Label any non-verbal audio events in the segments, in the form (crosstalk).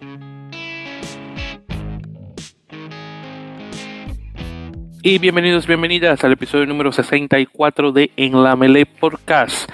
Thanks. Y bienvenidos, bienvenidas al episodio número 64 de En la Melee Podcast.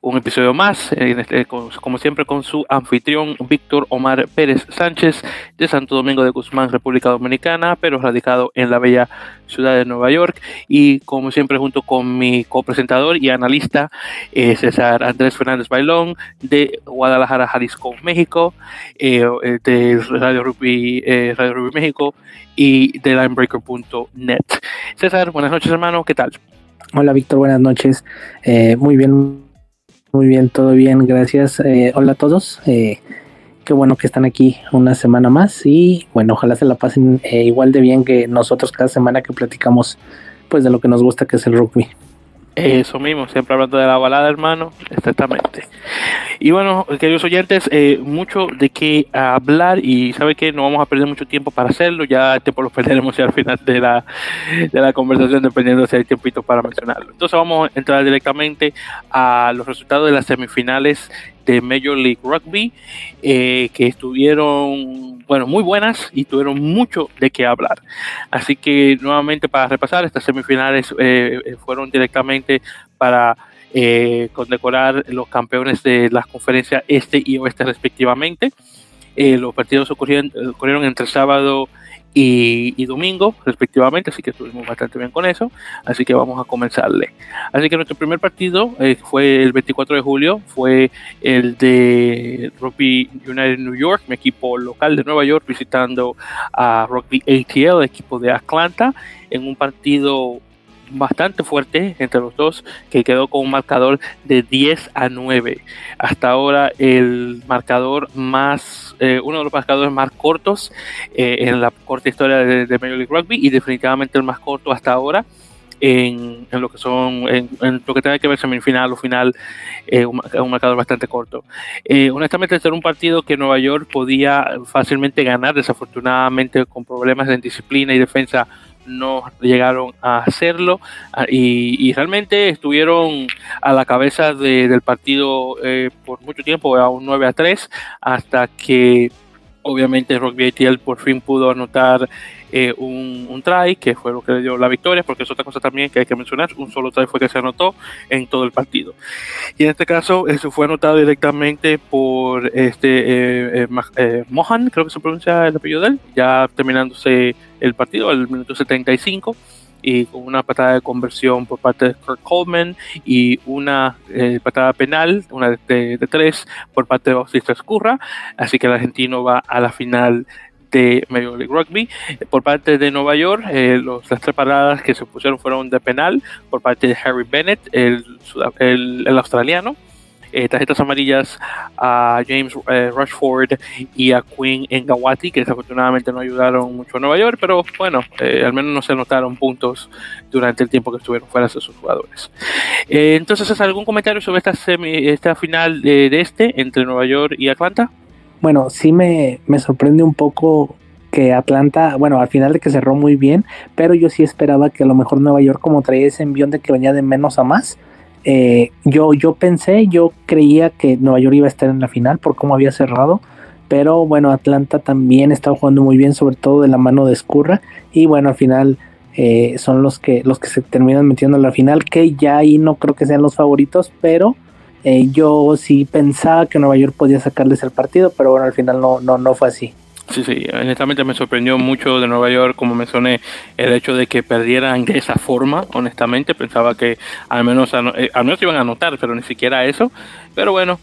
Un episodio más, este, como siempre, con su anfitrión Víctor Omar Pérez Sánchez de Santo Domingo de Guzmán, República Dominicana, pero radicado en la bella ciudad de Nueva York. Y como siempre, junto con mi copresentador y analista eh, César Andrés Fernández Bailón de Guadalajara, Jalisco, México, eh, de Radio Rugby, eh, Radio Rugby México y de linebreaker.net. César, buenas noches hermano, ¿qué tal? Hola Víctor, buenas noches. Eh, muy bien, muy bien, todo bien, gracias. Eh, hola a todos. Eh, qué bueno que están aquí una semana más y bueno, ojalá se la pasen igual de bien que nosotros cada semana que platicamos pues de lo que nos gusta que es el rugby. Eso mismo, siempre hablando de la balada, hermano, exactamente. Y bueno, queridos oyentes, eh, mucho de qué hablar y sabe que no vamos a perder mucho tiempo para hacerlo, ya el tiempo lo perderemos al final de la, de la conversación, dependiendo si hay tiempito para mencionarlo. Entonces vamos a entrar directamente a los resultados de las semifinales de Major League Rugby, eh, que estuvieron, bueno, muy buenas y tuvieron mucho de qué hablar. Así que nuevamente para repasar, estas semifinales eh, eh, fueron directamente para condecorar los campeones de las conferencias este y oeste respectivamente. los partidos ocurrieron, ocurrieron entre sábado y, domingo, respectivamente, así que estuvimos bastante bien con eso, así que vamos a comenzarle. Así que nuestro primer partido eh, fue el 24 de julio, fue el de Rugby United New York, mi equipo local de Nueva York, visitando a Rugby ATL, equipo de Atlanta, en un partido bastante fuerte entre los dos, que quedó con un marcador de 10 a 9. Hasta ahora el marcador más, eh, uno de los marcadores más cortos eh, en la corta historia de, Major League Rugby y definitivamente el más corto hasta ahora. En, lo que son en, lo que tiene que ver semifinal o final eh, un, marcador bastante corto honestamente este era un partido que Nueva York podía fácilmente ganar desafortunadamente con problemas de disciplina y defensa no llegaron a hacerlo ah, y, realmente estuvieron a la cabeza del partido eh, por mucho tiempo, a un 9 a 3, hasta que obviamente Rugby ATL por fin pudo anotar eh, un, try, que fue lo que le dio la victoria, porque es otra cosa también que hay que mencionar, un solo try fue que se anotó en todo el partido. Y en este caso, eso fue anotado directamente por este eh, Mohan, creo que se pronuncia el apellido de él, ya terminándose el partido al minuto 75 y con una patada de conversión por parte de Kirk Coleman y una eh, patada penal, una de, tres por parte de Bautista Escurra, así que el argentino va a la final de Major League Rugby. Por parte de Nueva York, eh, las tres paradas que se pusieron fueron de penal por parte de Harry Bennett, el australiano, eh, tarjetas amarillas a James eh, Rushford y a Quinn Engawati, que desafortunadamente no ayudaron mucho a Nueva York, pero bueno, eh, al menos no se anotaron puntos durante el tiempo que estuvieron fuera de sus jugadores. entonces, ¿algún comentario sobre esta, esta final de, este entre Nueva York y Atlanta? Bueno, sí me, me sorprende un poco que Atlanta, bueno, al final de que cerró muy bien, pero yo sí esperaba que a lo mejor Nueva York, como traía ese envión de que venía de menos a más, eh, yo, yo pensé, yo creía que Nueva York iba a estar en la final por cómo había cerrado, pero bueno, Atlanta también estaba jugando muy bien, sobre todo de la mano de Escurra, y bueno, al final eh, son los que, los que se terminan metiendo en la final, que ya ahí no creo que sean los favoritos, pero eh, yo sí pensaba que Nueva York podía sacarles el partido, pero bueno, al final no, no, no fue así. Sí, sí, honestamente me sorprendió mucho de Nueva York, como mencioné, el hecho de que perdieran de esa forma, honestamente, pensaba que al menos, eh, al menos iban a anotar, pero ni siquiera eso. Pero bueno,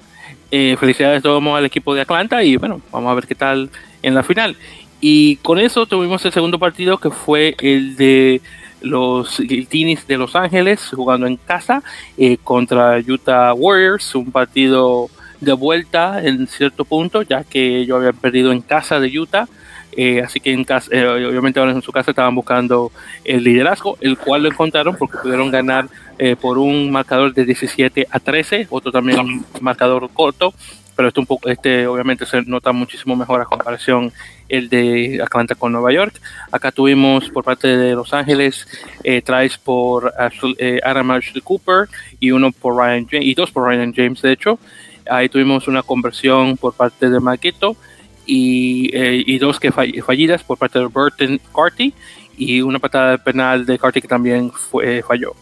eh, felicidades todos al equipo de Atlanta y bueno, vamos a ver qué tal en la final. Y con eso tuvimos el segundo partido que fue el de los Guiltinis de Los Ángeles jugando en casa eh, contra Utah Warriors, un partido de vuelta en cierto punto, ya que yo había perdido en casa de Utah. Eh, así que en casa, eh, obviamente ahora en su casa estaban buscando el liderazgo, el cual lo encontraron porque pudieron ganar eh, por un marcador de 17 a 13, otro también un marcador corto, pero este un poco, este obviamente se nota muchísimo mejor a comparación el de Atlanta con Nueva York. Acá tuvimos por parte de Los Ángeles eh, por Adam Ashley Cooper y uno por Ryan James, y dos por Ryan James de hecho. Ahí tuvimos una conversión por parte de Maquito y, y dos que fallidas por parte de Burton Carty y una patada de penal de Carty que también fue, falló.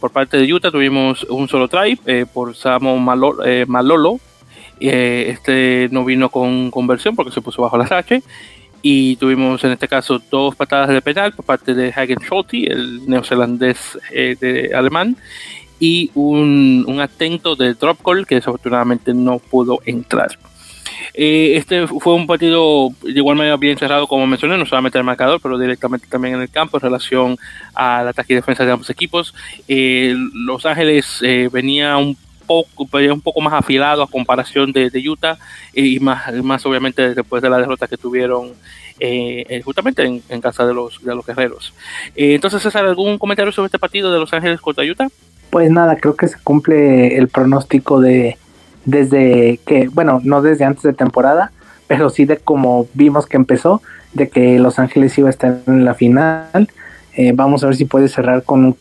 Por parte de Utah tuvimos un solo try por Samo Malolo. este no vino con conversión porque se puso bajo la H y tuvimos en este caso dos patadas de penal por parte de Hagen Schulte, el neozelandés eh, de alemán, y un, un, atento de drop call que desafortunadamente no pudo entrar. Eh, este fue un partido de igual manera bien cerrado como mencioné, no solamente el marcador, pero directamente también en el campo en relación al ataque y defensa de ambos equipos. Eh, Los Ángeles venía un poco, un poco más afilado a comparación de, Utah y más, más obviamente después de la derrota que tuvieron eh, eh, justamente en, casa de los, de los guerreros. Eh, entonces, César, ¿algún comentario sobre este partido de Los Ángeles contra Utah? Pues nada, creo que se cumple el pronóstico de desde que, bueno, no desde antes de temporada, pero sí de como vimos que empezó, de que Los Ángeles iba a estar en la final. vamos a ver si puede cerrar con un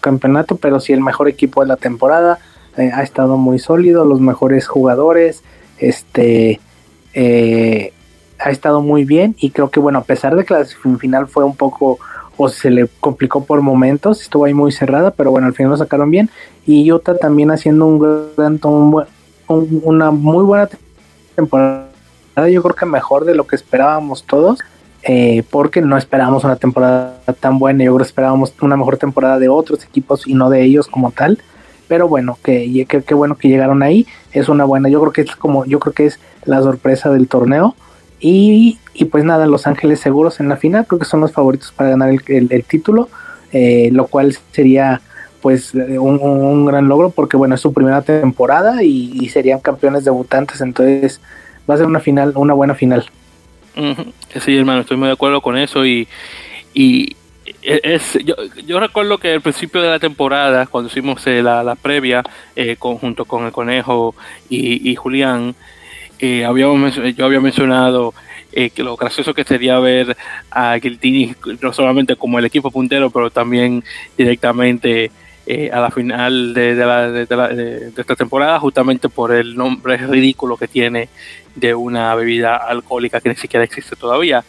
campeonato, pero sí el mejor equipo de la temporada eh, ha estado muy sólido, los mejores jugadores, este, eh, ha estado muy bien y creo que bueno, a pesar de que la final fue un poco o se le complicó por momentos, estuvo ahí muy cerrada, pero bueno, al final lo sacaron bien y Utah también haciendo un gran, una muy buena temporada, yo creo que mejor de lo que esperábamos todos. Eh, porque no esperábamos una temporada tan buena, yo creo que esperábamos una mejor temporada de otros equipos y no de ellos como tal pero bueno, que, qué bueno que llegaron ahí, es una buena, yo creo que es como, yo creo que es la sorpresa del torneo, y, pues nada, Los Ángeles seguros en la final, creo que son los favoritos para ganar el, título, eh, lo cual sería pues un, gran logro porque bueno, es su primera temporada y, serían campeones debutantes, entonces va a ser una final, una buena final. Sí, hermano, estoy muy de acuerdo con eso y, y, es, yo, yo, recuerdo que al principio de la temporada, cuando hicimos eh, la, la, previa eh, junto con el Conejo y, y Julián, eh, yo había mencionado eh, que lo gracioso que sería ver a Guiltini no solamente como el equipo puntero, pero también directamente a la final de, la, esta temporada, justamente por el nombre ridículo que tiene de una bebida alcohólica que ni siquiera existe todavía.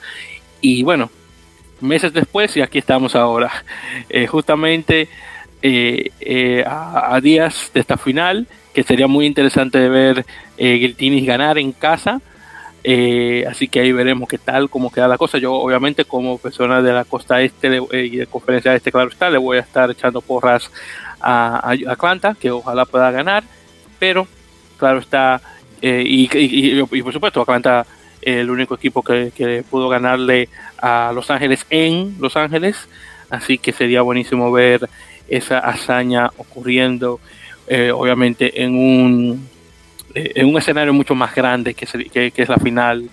Y bueno, meses después y aquí estamos ahora. (laughs) Eh, justamente eh, eh, a, días de esta final, que sería muy interesante ver eh, ganar en casa. así que ahí veremos qué tal, cómo queda la cosa. Yo, obviamente, como persona de la costa este y de conferencia este, claro está, le voy a estar echando porras a, Atlanta, que ojalá pueda ganar. Pero, claro está, y, y, por supuesto, Atlanta el único equipo que, pudo ganarle a Los Ángeles en Los Ángeles. Así que sería buenísimo ver esa hazaña ocurriendo, eh, obviamente, en un, eh, en un escenario mucho más grande que, que, es la final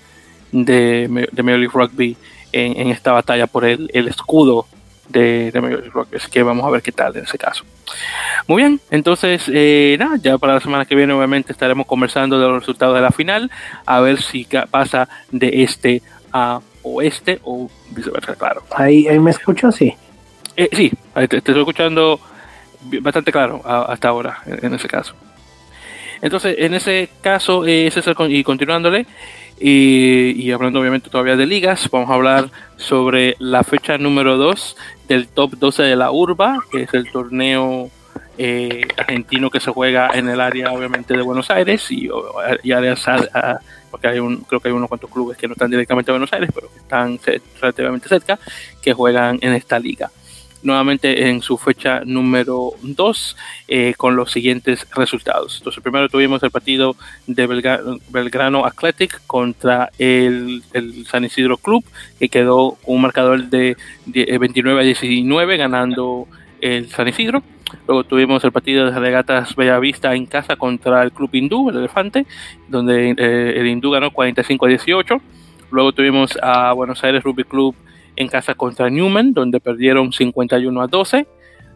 de, de Major League Rugby en, esta batalla por el, el escudo de, de Major League Rugby. Así que vamos a ver qué tal en ese caso. Muy bien, entonces, eh, nada, ya para la semana que viene obviamente estaremos conversando de los resultados de la final, a ver si pasa de este a oeste o viceversa, claro. Ahí, ahí me escucho, sí. Eh, sí, te, estoy escuchando bastante claro hasta ahora, en, ese caso. Entonces, en ese caso, eh, y continuándole, y, hablando obviamente todavía de ligas, vamos a hablar sobre la fecha número 2 del top 12 de la Urba, que es el torneo eh, argentino que se juega en el área obviamente de Buenos Aires y, y áreas, porque hay un, creo que hay unos cuantos clubes que no están directamente en Buenos Aires, pero que están relativamente cerca, que juegan en esta liga nuevamente en su fecha número 2 eh, con los siguientes resultados. Entonces, primero tuvimos el partido de Belgrano, Athletic contra el, San Isidro Club, que quedó con un marcador de, 29 a 19, ganando el San Isidro. Luego tuvimos el partido de Regatas Bellavista en casa contra el Club Hindú, el Elefante, donde eh, el Hindú ganó 45 a 18. Luego tuvimos a Buenos Aires Rugby Club en casa contra Newman, donde perdieron 51 a 12.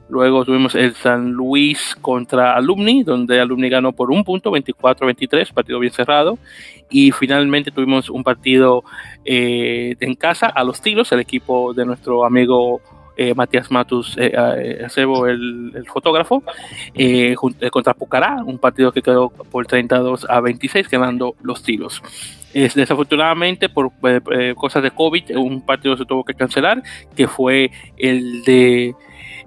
Luego tuvimos el San Luis contra Alumni, donde Alumni ganó por un punto, 24-23, partido bien cerrado. Y finalmente tuvimos un partido eh, en casa a los tiros, el equipo de nuestro amigo eh, Matías Matus eh, Acebo, el, el, fotógrafo, contra Pucará, un partido que quedó por 32 a 26, ganando los tiros. Es, desafortunadamente, por eh, eh, cosas de COVID, un partido se tuvo que cancelar, que fue el de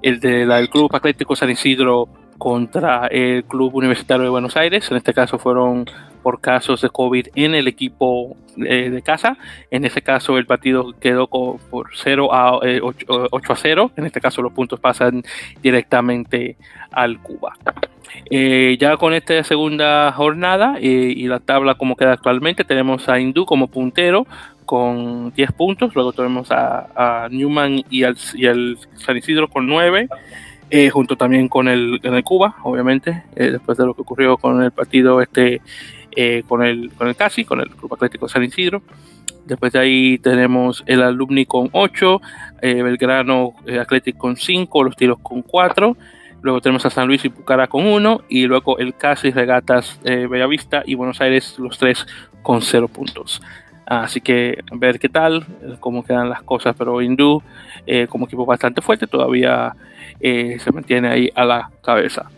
el del Club Atlético San Isidro contra el Club Universitario de Buenos Aires. En este caso fueron por casos de COVID en el equipo eh, de casa. En ese caso el partido quedó por 0 a 8, eh, a 0. En este caso los puntos pasan directamente al Cuba. Eh, ya con esta segunda jornada y la tabla como queda actualmente, tenemos a Hindú como puntero con 10 puntos, luego tenemos a, Newman y al, San Isidro con 9. Eh, junto también con el, el Cuba, obviamente, eh, después de lo que ocurrió con el partido este, eh, con el con el Casi, con el Club Atlético San Isidro. Después de ahí tenemos el Alumni con 8, Belgrano Atlético con 5, los Tiros con 4. Luego tenemos a San Luis y Pucara con 1. Y luego el Casi, Regatas, Bellavista y Buenos Aires, los 3 con 0 puntos. Así que ver qué tal, cómo quedan las cosas. Pero Hindú, como equipo bastante fuerte, todavía eh, se mantiene ahí a la cabeza.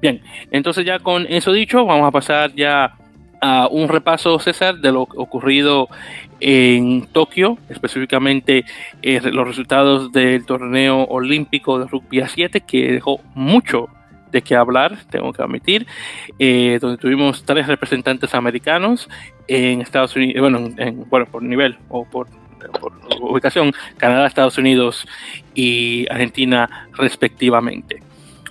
Bien, entonces ya con eso dicho, vamos a pasar ya a un repaso, César, de lo ocurrido en Tokio, específicamente eh, los resultados del torneo olímpico de rugby a 7, que dejó mucho de qué hablar, tengo que admitir, eh, donde tuvimos tres representantes americanos en Estados Unidos, bueno, bueno por nivel o por por ubicación, Canadá, Estados Unidos y Argentina respectivamente.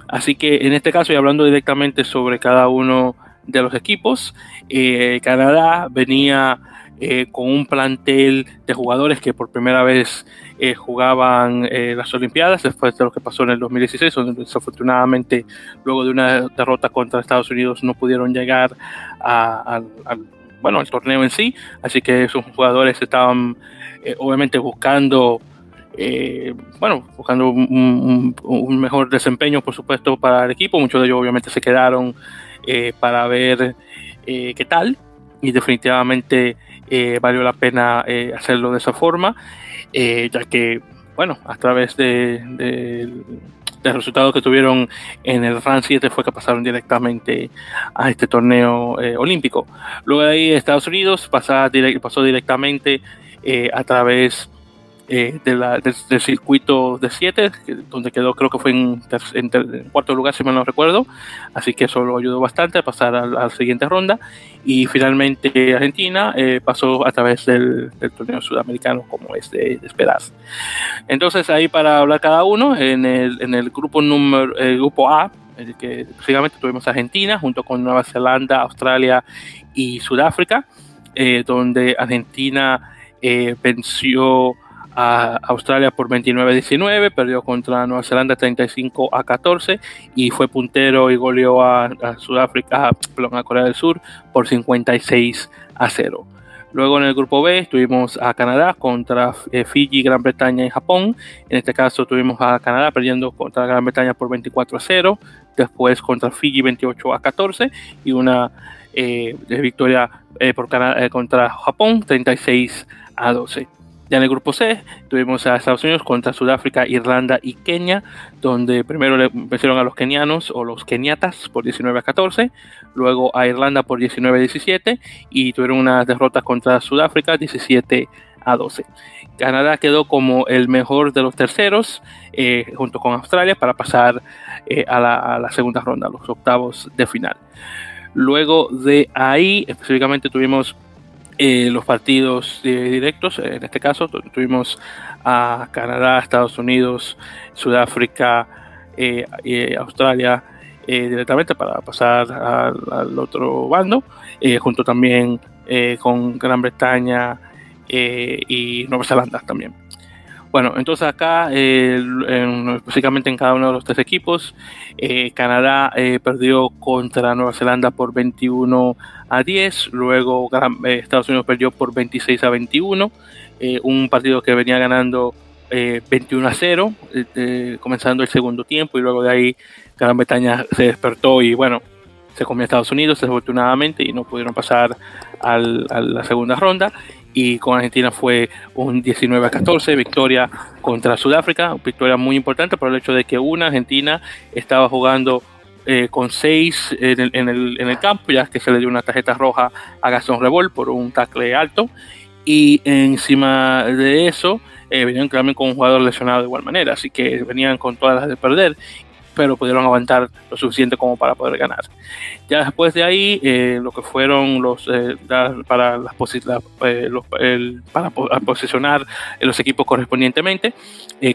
Así que en este caso, y hablando directamente sobre cada uno de los equipos, eh, Canadá venía eh, con un plantel de jugadores que por primera vez eh, jugaban las Olimpiadas. Después de lo que pasó en el 2016, donde desafortunadamente luego de una derrota contra Estados Unidos no pudieron llegar al bueno, al torneo en sí, así que esos jugadores estaban eh, obviamente buscando, eh, bueno, buscando un, mejor desempeño, por supuesto, para el equipo. Muchos de ellos obviamente se quedaron eh, para ver qué tal y definitivamente valió la pena hacerlo de esa forma, ya que, bueno, a través de, del resultado que tuvieron en el RAN 7 fue que pasaron directamente a este torneo olímpico. Luego de ahí Estados Unidos pasó directamente eh, a través eh, de la, del, circuito de 7, donde quedó creo que fue en, cuarto lugar si mal no recuerdo, así que eso lo ayudó bastante a pasar a, la siguiente ronda y finalmente Argentina eh, pasó a través del, torneo sudamericano como es de, esperar. Entonces ahí para hablar cada uno, en el, en el grupo número, el grupo A, el que básicamente tuvimos Argentina junto con Nueva Zelanda, Australia y Sudáfrica, donde Argentina eh, venció a Australia por 29-19, perdió contra Nueva Zelanda 35 a 14 y fue puntero y goleó a, Sudáfrica, a Corea del Sur por 56 a 0. Luego en el grupo B tuvimos a Canadá contra eh, Fiji, Gran Bretaña y Japón. En este caso tuvimos a Canadá perdiendo contra Gran Bretaña por 24 a 0, después contra Fiji 28 a 14 y una eh, victoria por contra Japón 36 a a 12. Ya en el grupo C tuvimos a Estados Unidos contra Sudáfrica, Irlanda y Kenia, donde primero le vencieron a los kenianos o los keniatas por 19 a 14, luego a Irlanda por 19 a 17 y tuvieron una derrota contra Sudáfrica 17 a 12. Canadá quedó como el mejor de los terceros eh, junto con Australia para pasar eh, a, la, a la segunda ronda, los octavos de final. Luego de ahí, específicamente tuvimos eh, los partidos directos. En este caso tuvimos a Canadá, Estados Unidos, Sudáfrica, eh, y Australia eh, directamente para pasar al, otro bando, junto también con Gran Bretaña y Nueva Zelanda también. Bueno, entonces acá, básicamente en cada uno de los tres equipos, Canadá perdió contra Nueva Zelanda por 21 a 10, luego eh, Estados Unidos perdió por 26 a 21, eh, un partido que venía ganando 21 eh, a 0, comenzando el segundo tiempo y luego de ahí Gran Bretaña se despertó y bueno, se comió a Estados Unidos desafortunadamente y no pudieron pasar a la segunda ronda. Y con Argentina fue un 19 a 14, victoria contra Sudáfrica, victoria muy importante por el hecho de que una Argentina estaba jugando eh, con seis en el, en, el, en el, campo, ya que se le dio una tarjeta roja a Gastón Revol por un tackle alto. Y encima de eso, eh, venían también con un jugador lesionado de igual manera, así que venían con todas las de perder pero pudieron aguantar lo suficiente como para poder ganar. Ya después de ahí, eh, lo que fueron los eh, para las eh, para posicionar los equipos correspondientemente,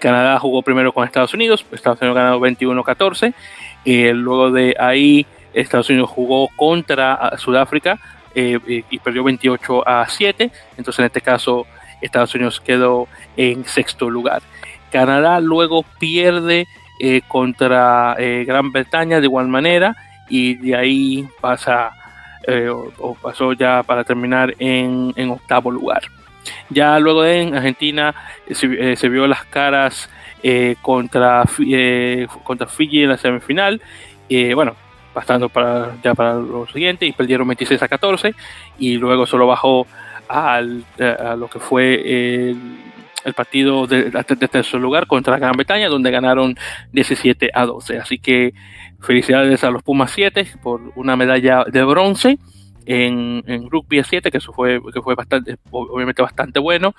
Canadá jugó primero con Estados Unidos, Estados Unidos ganó 21-14, luego de ahí Estados Unidos jugó contra Sudáfrica y perdió 28 a 7, entonces en este caso Estados Unidos quedó en sexto lugar. Canadá luego pierde eh, contra eh, Gran Bretaña de igual manera y de ahí pasa eh, o, pasó ya para terminar en, octavo lugar. Ya luego en Argentina se, vio las caras contra, contra Fiji en la semifinal. bueno, pasando para, ya para lo siguiente y perdieron 26 a 14 y luego solo bajó al, a lo que fue el el partido de, de, tercer lugar contra Gran Bretaña, donde ganaron 17 a 12. Así que felicidades a los Pumas 7 por una medalla de bronce en, en rugby 7, que eso fue, que fue bastante, obviamente bastante bueno,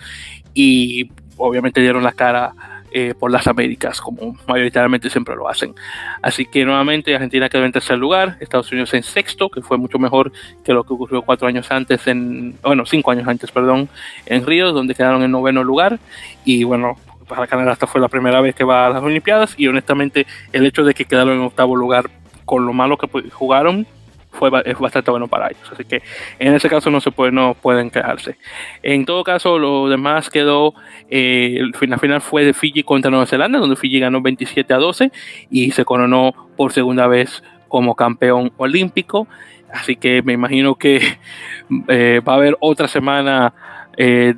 y obviamente dieron la cara eh, por las Américas, como mayoritariamente siempre lo hacen. Así que nuevamente Argentina quedó en tercer lugar, Estados Unidos en sexto, que fue mucho mejor que lo que ocurrió cuatro años antes, en, bueno, cinco años antes, perdón, en Río, donde quedaron en noveno lugar. Y bueno, para Canadá esta fue la primera vez que va a las Olimpiadas y honestamente el hecho de que quedaron en octavo lugar con lo malo que jugaron fue, es bastante bueno para ellos. Así que en ese caso no se puede, no pueden quejarse. En todo caso, lo demás quedó, eh, la final fue de Fiji contra Nueva Zelanda, donde Fiji ganó 27 a 12 y se coronó por segunda vez como campeón olímpico. Así que me imagino que (laughs) eh, va a haber otra semana eh,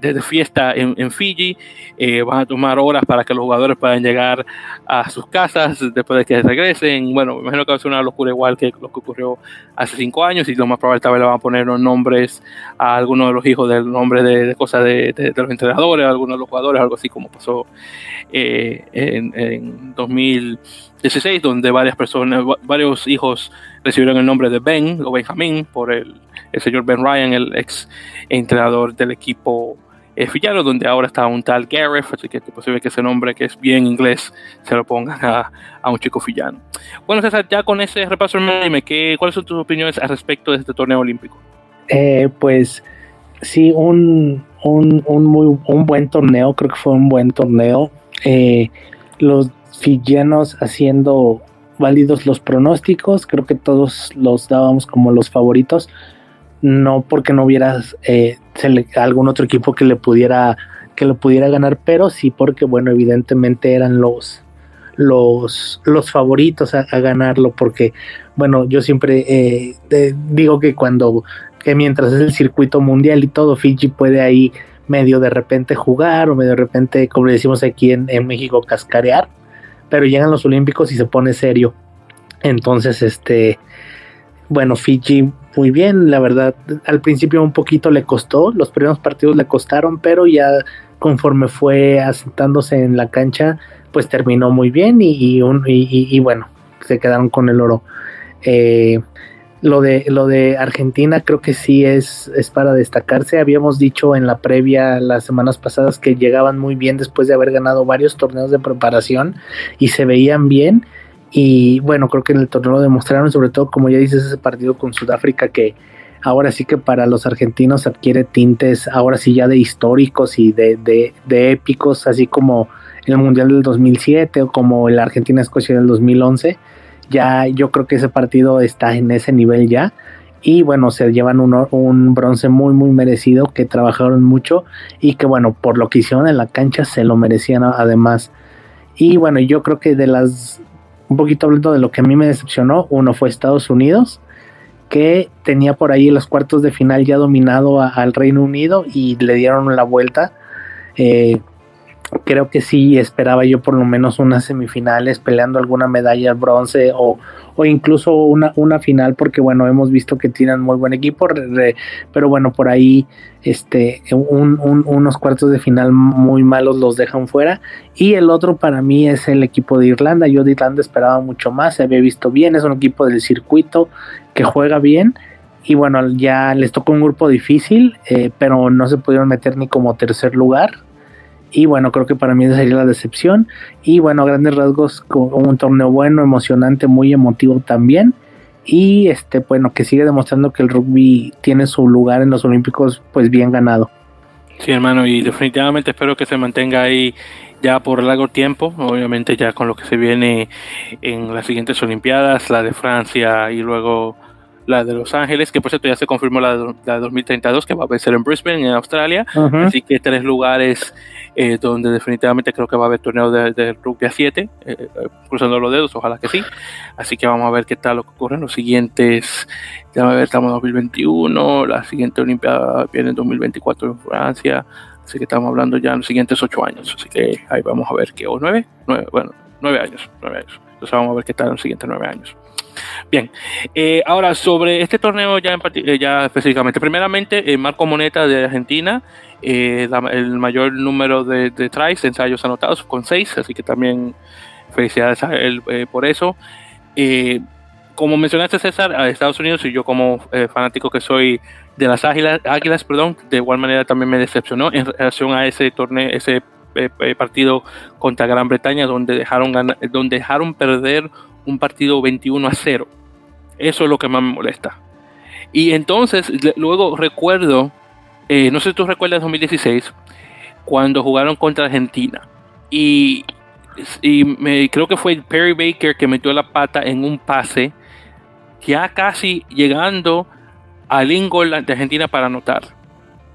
de, fiesta en, Fiji. Eh, van a tomar horas para que los jugadores puedan llegar a sus casas después de que regresen. Bueno, me imagino que va a ser una locura igual que lo que ocurrió hace cinco años y lo más probable tal vez le van a poner los nombres a algunos de los hijos del nombre de, cosas de, los entrenadores, a algunos de los jugadores, algo así como pasó eh, en, en 2016, donde varias personas, varios hijos recibieron el nombre de Ben o Benjamín por el el señor Ben Ryan, el ex entrenador del equipo eh, donde ahora está un tal Gareth, así que es posible que ese nombre que es bien inglés se lo pongan a, un chico fillano. Bueno, César, ya con ese repaso, dime, ¿qué, ¿cuáles son tus opiniones al respecto de este torneo olímpico? Eh, pues sí, un, un, un, muy, un buen torneo, creo que fue un buen torneo. Eh, los fillanos haciendo válidos los pronósticos, creo que todos los dábamos como los favoritos no porque no hubiera eh, algún otro equipo que le pudiera que lo pudiera ganar, pero sí porque bueno, evidentemente eran los los, los favoritos a, ganarlo, porque bueno, yo siempre eh, digo que cuando que mientras es el circuito mundial y todo, Fiji puede ahí medio de repente jugar o medio de repente, como decimos aquí en, en México, cascarear, pero llegan los Olímpicos y se pone serio. Entonces, este, bueno, Fiji muy bien, la verdad, al principio un poquito le costó, los primeros partidos le costaron, pero ya conforme fue asentándose en la cancha, pues terminó muy bien y, y, bueno, se quedaron con el oro. Eh, lo de, lo de Argentina creo que sí es, es para destacarse. Habíamos dicho en la previa las semanas pasadas que llegaban muy bien después de haber ganado varios torneos de preparación y se veían bien y bueno, creo que en el torneo lo demostraron, sobre todo como ya dices, ese partido con Sudáfrica que ahora sí que para los argentinos adquiere tintes, ahora sí ya de históricos y de, de, épicos, así como el Mundial del 2007 o como el Argentina-Escocia del 2011. Ya yo creo que ese partido está en ese nivel ya. Y bueno, se llevan un, un bronce muy, muy merecido, que trabajaron mucho y que bueno, por lo que hicieron en la cancha se lo merecían además. Y bueno, yo creo que de las un poquito hablando de lo que a mí me decepcionó, uno fue Estados Unidos, que tenía por ahí los cuartos de final ya dominado al Reino Unido y le dieron la vuelta. Eh, creo que sí esperaba yo por lo menos unas semifinales peleando alguna medalla bronce o, o incluso una, una final porque bueno hemos visto que tienen muy buen equipo pero bueno por ahí este unos cuartos de final muy malos los dejan fuera. Y el otro para mí es el equipo de Irlanda. Yo de Irlanda esperaba mucho más se había visto bien es un equipo del circuito que juega bien. Y bueno ya les tocó un grupo difícil eh, pero no se pudieron meter ni como tercer lugar y bueno, creo que para mí esa sería la decepción. Y bueno, grandes rasgos, un torneo bueno, emocionante, muy emotivo también. Y este, bueno, que sigue demostrando que el rugby tiene su lugar en los Olímpicos, pues bien ganado. Sí, hermano, y definitivamente espero que se mantenga ahí ya por largo tiempo, obviamente ya con lo que se viene en las siguientes Olimpiadas, la de Francia y luego la de Los Ángeles, que por cierto ya se confirmó la de, la 2032, que va a ser en Brisbane, en Australia. Así que tres lugares eh, donde definitivamente creo que va a haber torneo de, rugby a 7, eh, eh, cruzando los dedos, ojalá que sí. Así que vamos a ver qué tal lo que ocurre en los siguientes, ya a ver, estamos en 2021, la siguiente Olimpiada viene en 2024 en Francia, así que estamos hablando ya en los siguientes ocho años, así que ahí vamos a ver qué, o nueve, nueve bueno, nueve años, nueve años. Entonces vamos a ver qué tal en los siguientes nueve años. Bien, eh, ahora sobre este torneo ya, eh, específicamente. Primeramente, eh, Marco Moneta de Argentina, el mayor número de, de tries, ensayos anotados, con seis, así que también felicidades a él por eso. como mencionaste César, a Estados Unidos y yo como fanático que soy de las águilas, águilas, perdón, de igual manera también me decepcionó en relación a ese torneo, ese partido contra Gran Bretaña donde dejaron donde dejaron perder un partido 21 a 0. Eso es lo que más me molesta. Y entonces, luego recuerdo, eh, no sé si tú recuerdas 2016, cuando jugaron contra Argentina. Y, y me, creo que fue Perry Baker que metió la pata en un pase, ya casi llegando al ingol de Argentina para anotar.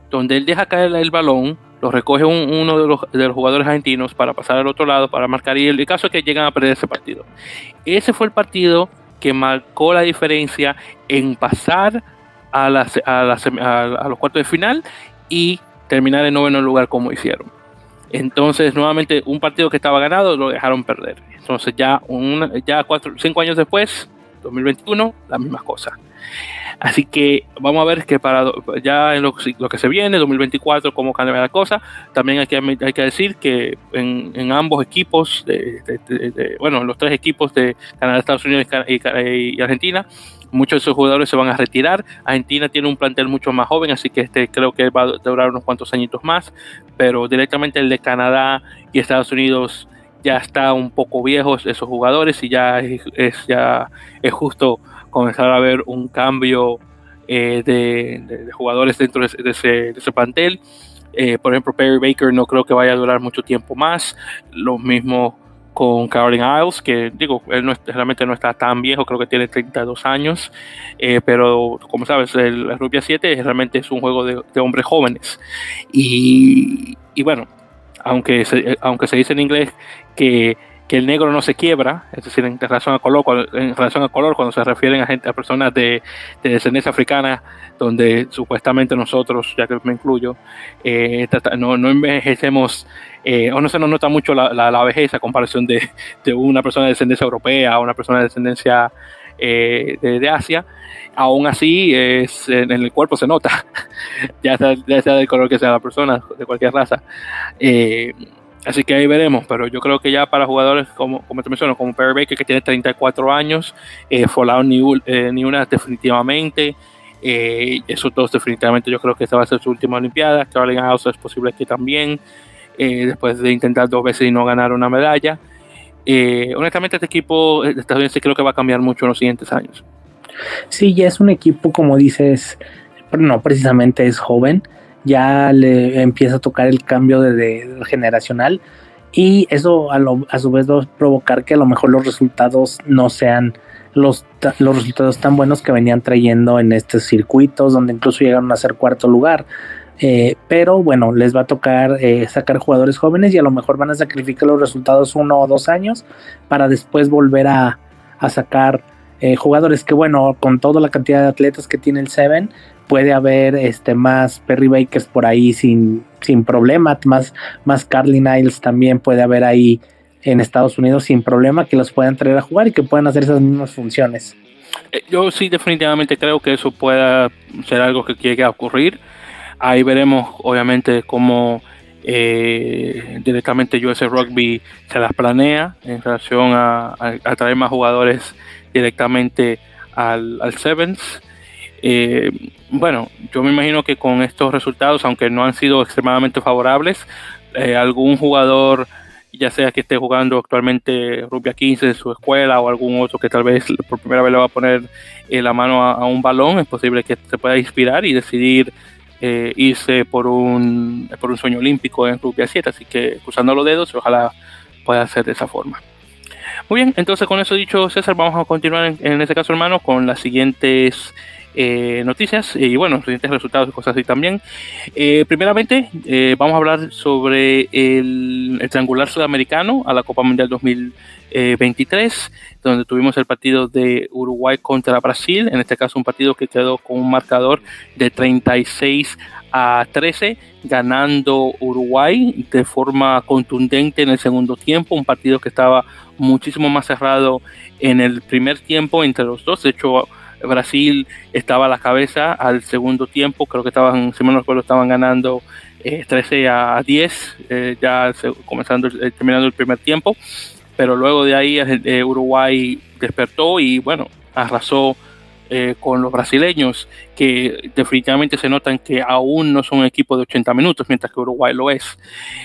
Donde él deja caer el balón, lo recoge uno de los, de los, jugadores argentinos para pasar al otro lado, para marcar. Y el, caso es que llegan a perder ese partido. Ese fue el partido que marcó la diferencia en pasar a, las, a, a, los cuartos de final y terminar en noveno lugar como hicieron. Entonces, nuevamente, un partido que estaba ganado lo dejaron perder. Entonces, ya, ya cuatro, cinco años después, 2021, la misma cosa. Así que vamos a ver que para ya en lo, que se viene, 2024, cómo cambia la cosa. También hay que, hay que decir que en, ambos equipos, bueno, los tres equipos de Canadá, Estados Unidos y, Argentina, muchos de esos jugadores se van a retirar. Argentina tiene un plantel mucho más joven, así que este creo que va a durar unos cuantos añitos más, pero directamente el de Canadá y Estados Unidos ya está un poco viejos esos jugadores y ya es, ya es justo comenzar a ver un cambio eh, de, jugadores dentro de, ese, de plantel. Eh, por ejemplo, Perry Baker no creo que vaya a durar mucho tiempo más. Lo mismo con Caroline Isles, que digo, él no, realmente no está tan viejo, creo que tiene 32 años, eh, pero como sabes, el, Rubia 7 realmente es un juego de, hombres jóvenes. Y, y bueno, aunque aunque se dice en inglés que que el negro no se quiebra, es decir, en relación a color, en relación a color, cuando se refieren a gente, a personas de, descendencia africana, donde supuestamente nosotros, ya que me incluyo, eh, no, envejecemos, eh, o no se nos nota mucho la, la, vejez a comparación de, una persona de descendencia europea o una persona de descendencia eh, de, Asia, aún así es, en el cuerpo se nota, (laughs) ya sea del color que sea la persona, de cualquier raza. Así que ahí veremos, pero yo creo que ya para jugadores como, como te menciono, como Perry Baker, que tiene 34 años, eh, Fallout ni, eh, ni, una definitivamente, eh, esos dos definitivamente yo creo que esta va a ser su última Olimpiada, Caroline House es posible que también, eh, después de intentar dos veces y no ganar una medalla. honestamente este equipo estadounidense creo que va a cambiar mucho en los siguientes años. Sí, ya es un equipo como dices, no precisamente es joven, ya le empieza a tocar el cambio generacional y eso a, su vez va a provocar que a lo mejor los resultados no sean los, los resultados tan buenos que venían trayendo en estos circuitos donde incluso llegaron a ser cuarto lugar. Eh, pero bueno, les va a tocar eh, sacar jugadores jóvenes y a lo mejor van a sacrificar los resultados uno o dos años para después volver a, a sacar eh, jugadores que bueno, con toda la cantidad de atletas que tiene el Seven, puede haber este más Perry Bakers por ahí sin, sin problema, más, más Carly Niles también puede haber ahí en Estados Unidos sin problema que los puedan traer a jugar y que puedan hacer esas mismas funciones. Eh, yo sí definitivamente creo que eso pueda ser algo que llegue a ocurrir. Ahí veremos obviamente cómo eh, directamente US Rugby se las planea en relación a, traer más jugadores directamente al, Sevens. Eh, bueno, yo me imagino que con estos resultados, aunque no han sido extremadamente favorables, algún jugador ya sea que esté jugando actualmente Rubia 15 en su escuela o algún otro que tal vez por primera vez le va a poner eh, la mano a, un balón, es posible que se pueda inspirar y decidir eh, irse por un, por un sueño olímpico en Rubia 7, así que cruzando los dedos, ojalá pueda ser de esa forma. Muy bien, entonces con eso dicho César, vamos a continuar en este caso hermano con las siguientes eh, noticias y bueno, recientes resultados y cosas así también. Eh, primeramente, eh, vamos a hablar sobre el, triangular sudamericano a la Copa Mundial 2023, donde tuvimos el partido de Uruguay contra Brasil, en este caso un partido que quedó con un marcador de 36 a 13, ganando Uruguay de forma contundente en el segundo tiempo, un partido que estaba muchísimo más cerrado en el primer tiempo entre los dos, de hecho Brasil estaba a la cabeza. Al segundo tiempo, creo que estaban, si me recuerdo, estaban ganando 13 eh, a 10, eh, ya comenzando, eh, terminando el primer tiempo, pero luego de ahí Uruguay despertó y bueno, arrasó eh, con los brasileños, que definitivamente se notan que aún no son un equipo de 80 minutos, mientras que Uruguay lo es.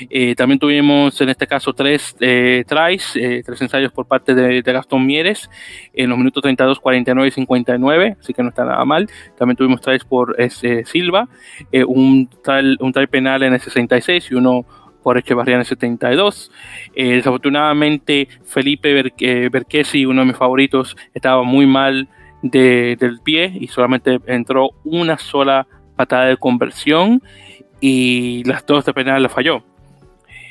Eh, también tuvimos en este caso tres eh, tries, tres ensayos por parte de, Gastón Mieres en los minutos 32, 49 y 59, así que no está nada mal. También tuvimos tries por Silva, un, try, un try penal en el 66 y uno por Echevarría en el 72. desafortunadamente, Felipe Berquesi, uno de mis favoritos, estaba muy mal del pie y solamente entró una sola patada de conversión y las dos de penal la falló.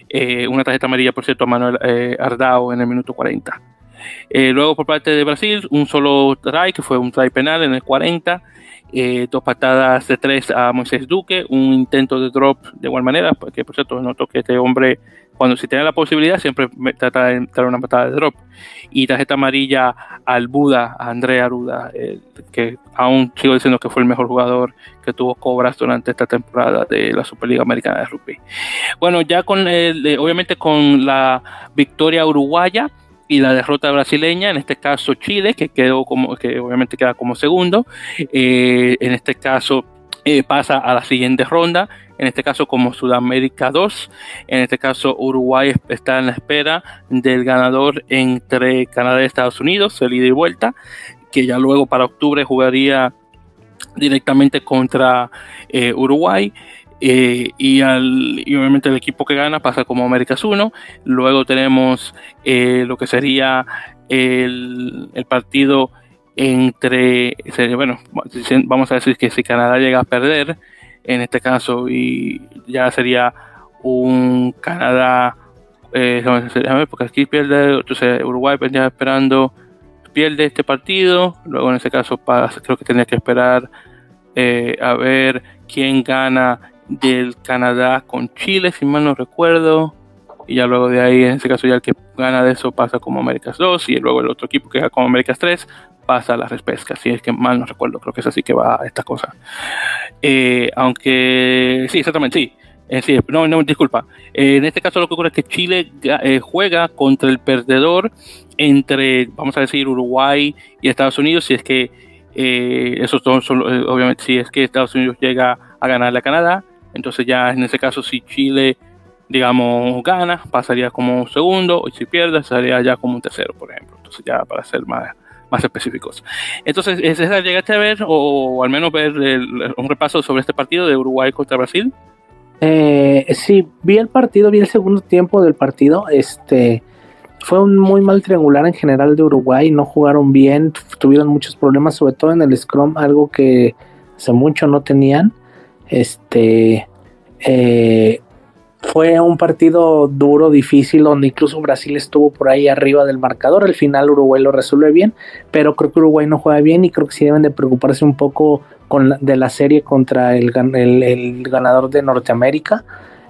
Eh, una tarjeta amarilla, por cierto, a Manuel eh, Ardao en el minuto 40. Eh, luego por parte de Brasil, un solo try, que fue un try penal en el 40. dos patadas de tres a Moisés Duque, un intento de drop de igual manera, porque por cierto noto que este hombre cuando si tiene la posibilidad, siempre trata de entrar una patada de drop. Y tarjeta amarilla al Buda, a Andrea Aruda, que aún sigo diciendo que fue el mejor jugador que tuvo Cobras durante esta temporada de la Superliga Americana de Rugby. Bueno, ya con el, obviamente con la victoria uruguaya y la derrota brasileña, en este caso Chile, que quedó como, que obviamente queda como segundo, eh, en este caso eh, pasa a la siguiente ronda en este caso como Sudamérica 2. En este caso Uruguay está en la espera del ganador entre Canadá y Estados Unidos, el ida y vuelta, que ya luego para octubre jugaría directamente contra eh, Uruguay. Eh, y, al, obviamente el equipo que gana pasa como Américas 1. Luego tenemos eh, lo que sería el, el partido entre, bueno, vamos a decir que si Canadá llega a perder, en este caso y ya sería un Canadá eh, porque aquí pierde entonces Uruguay venía esperando pierde este partido luego en ese caso pasa, creo que tenía que esperar eh, a ver quién gana del Canadá con Chile si mal no recuerdo y ya luego de ahí en ese caso ya el que gana de eso pasa como Américas 2 y luego el otro equipo que gana como Américas 3 pasa a las repescas, si es que mal no recuerdo, creo que es así que va esta cosa. Eh, aunque, sí, exactamente, sí. Eh, no, no, disculpa. Eh, en este caso lo que ocurre es que Chile juega contra el perdedor entre, vamos a decir, Uruguay y Estados Unidos, si es que esos dos son, obviamente, si es que Estados Unidos llega a ganarle a Canadá, entonces ya en ese caso si Chile, digamos, gana, pasaría como un segundo, y si pierde, sería ya como un tercero, por ejemplo. Entonces ya para ser más, más específicos. Entonces, César, ¿llegaste a ver o, al menos ver un repaso sobre este partido de Uruguay contra Brasil? Eh, sí, vi el partido, vi el segundo tiempo del partido. Este fue un muy mal triangular en general de Uruguay. No jugaron bien, tuvieron muchos problemas, sobre todo en el scrum, algo que hace mucho no tenían. Este, eh, fue un partido duro, difícil, donde incluso Brasil estuvo por ahí arriba del marcador. Al final Uruguay lo resuelve bien, pero creo que Uruguay no juega bien y creo que sí deben de preocuparse un poco con de la serie contra el, el, ganador de Norteamérica,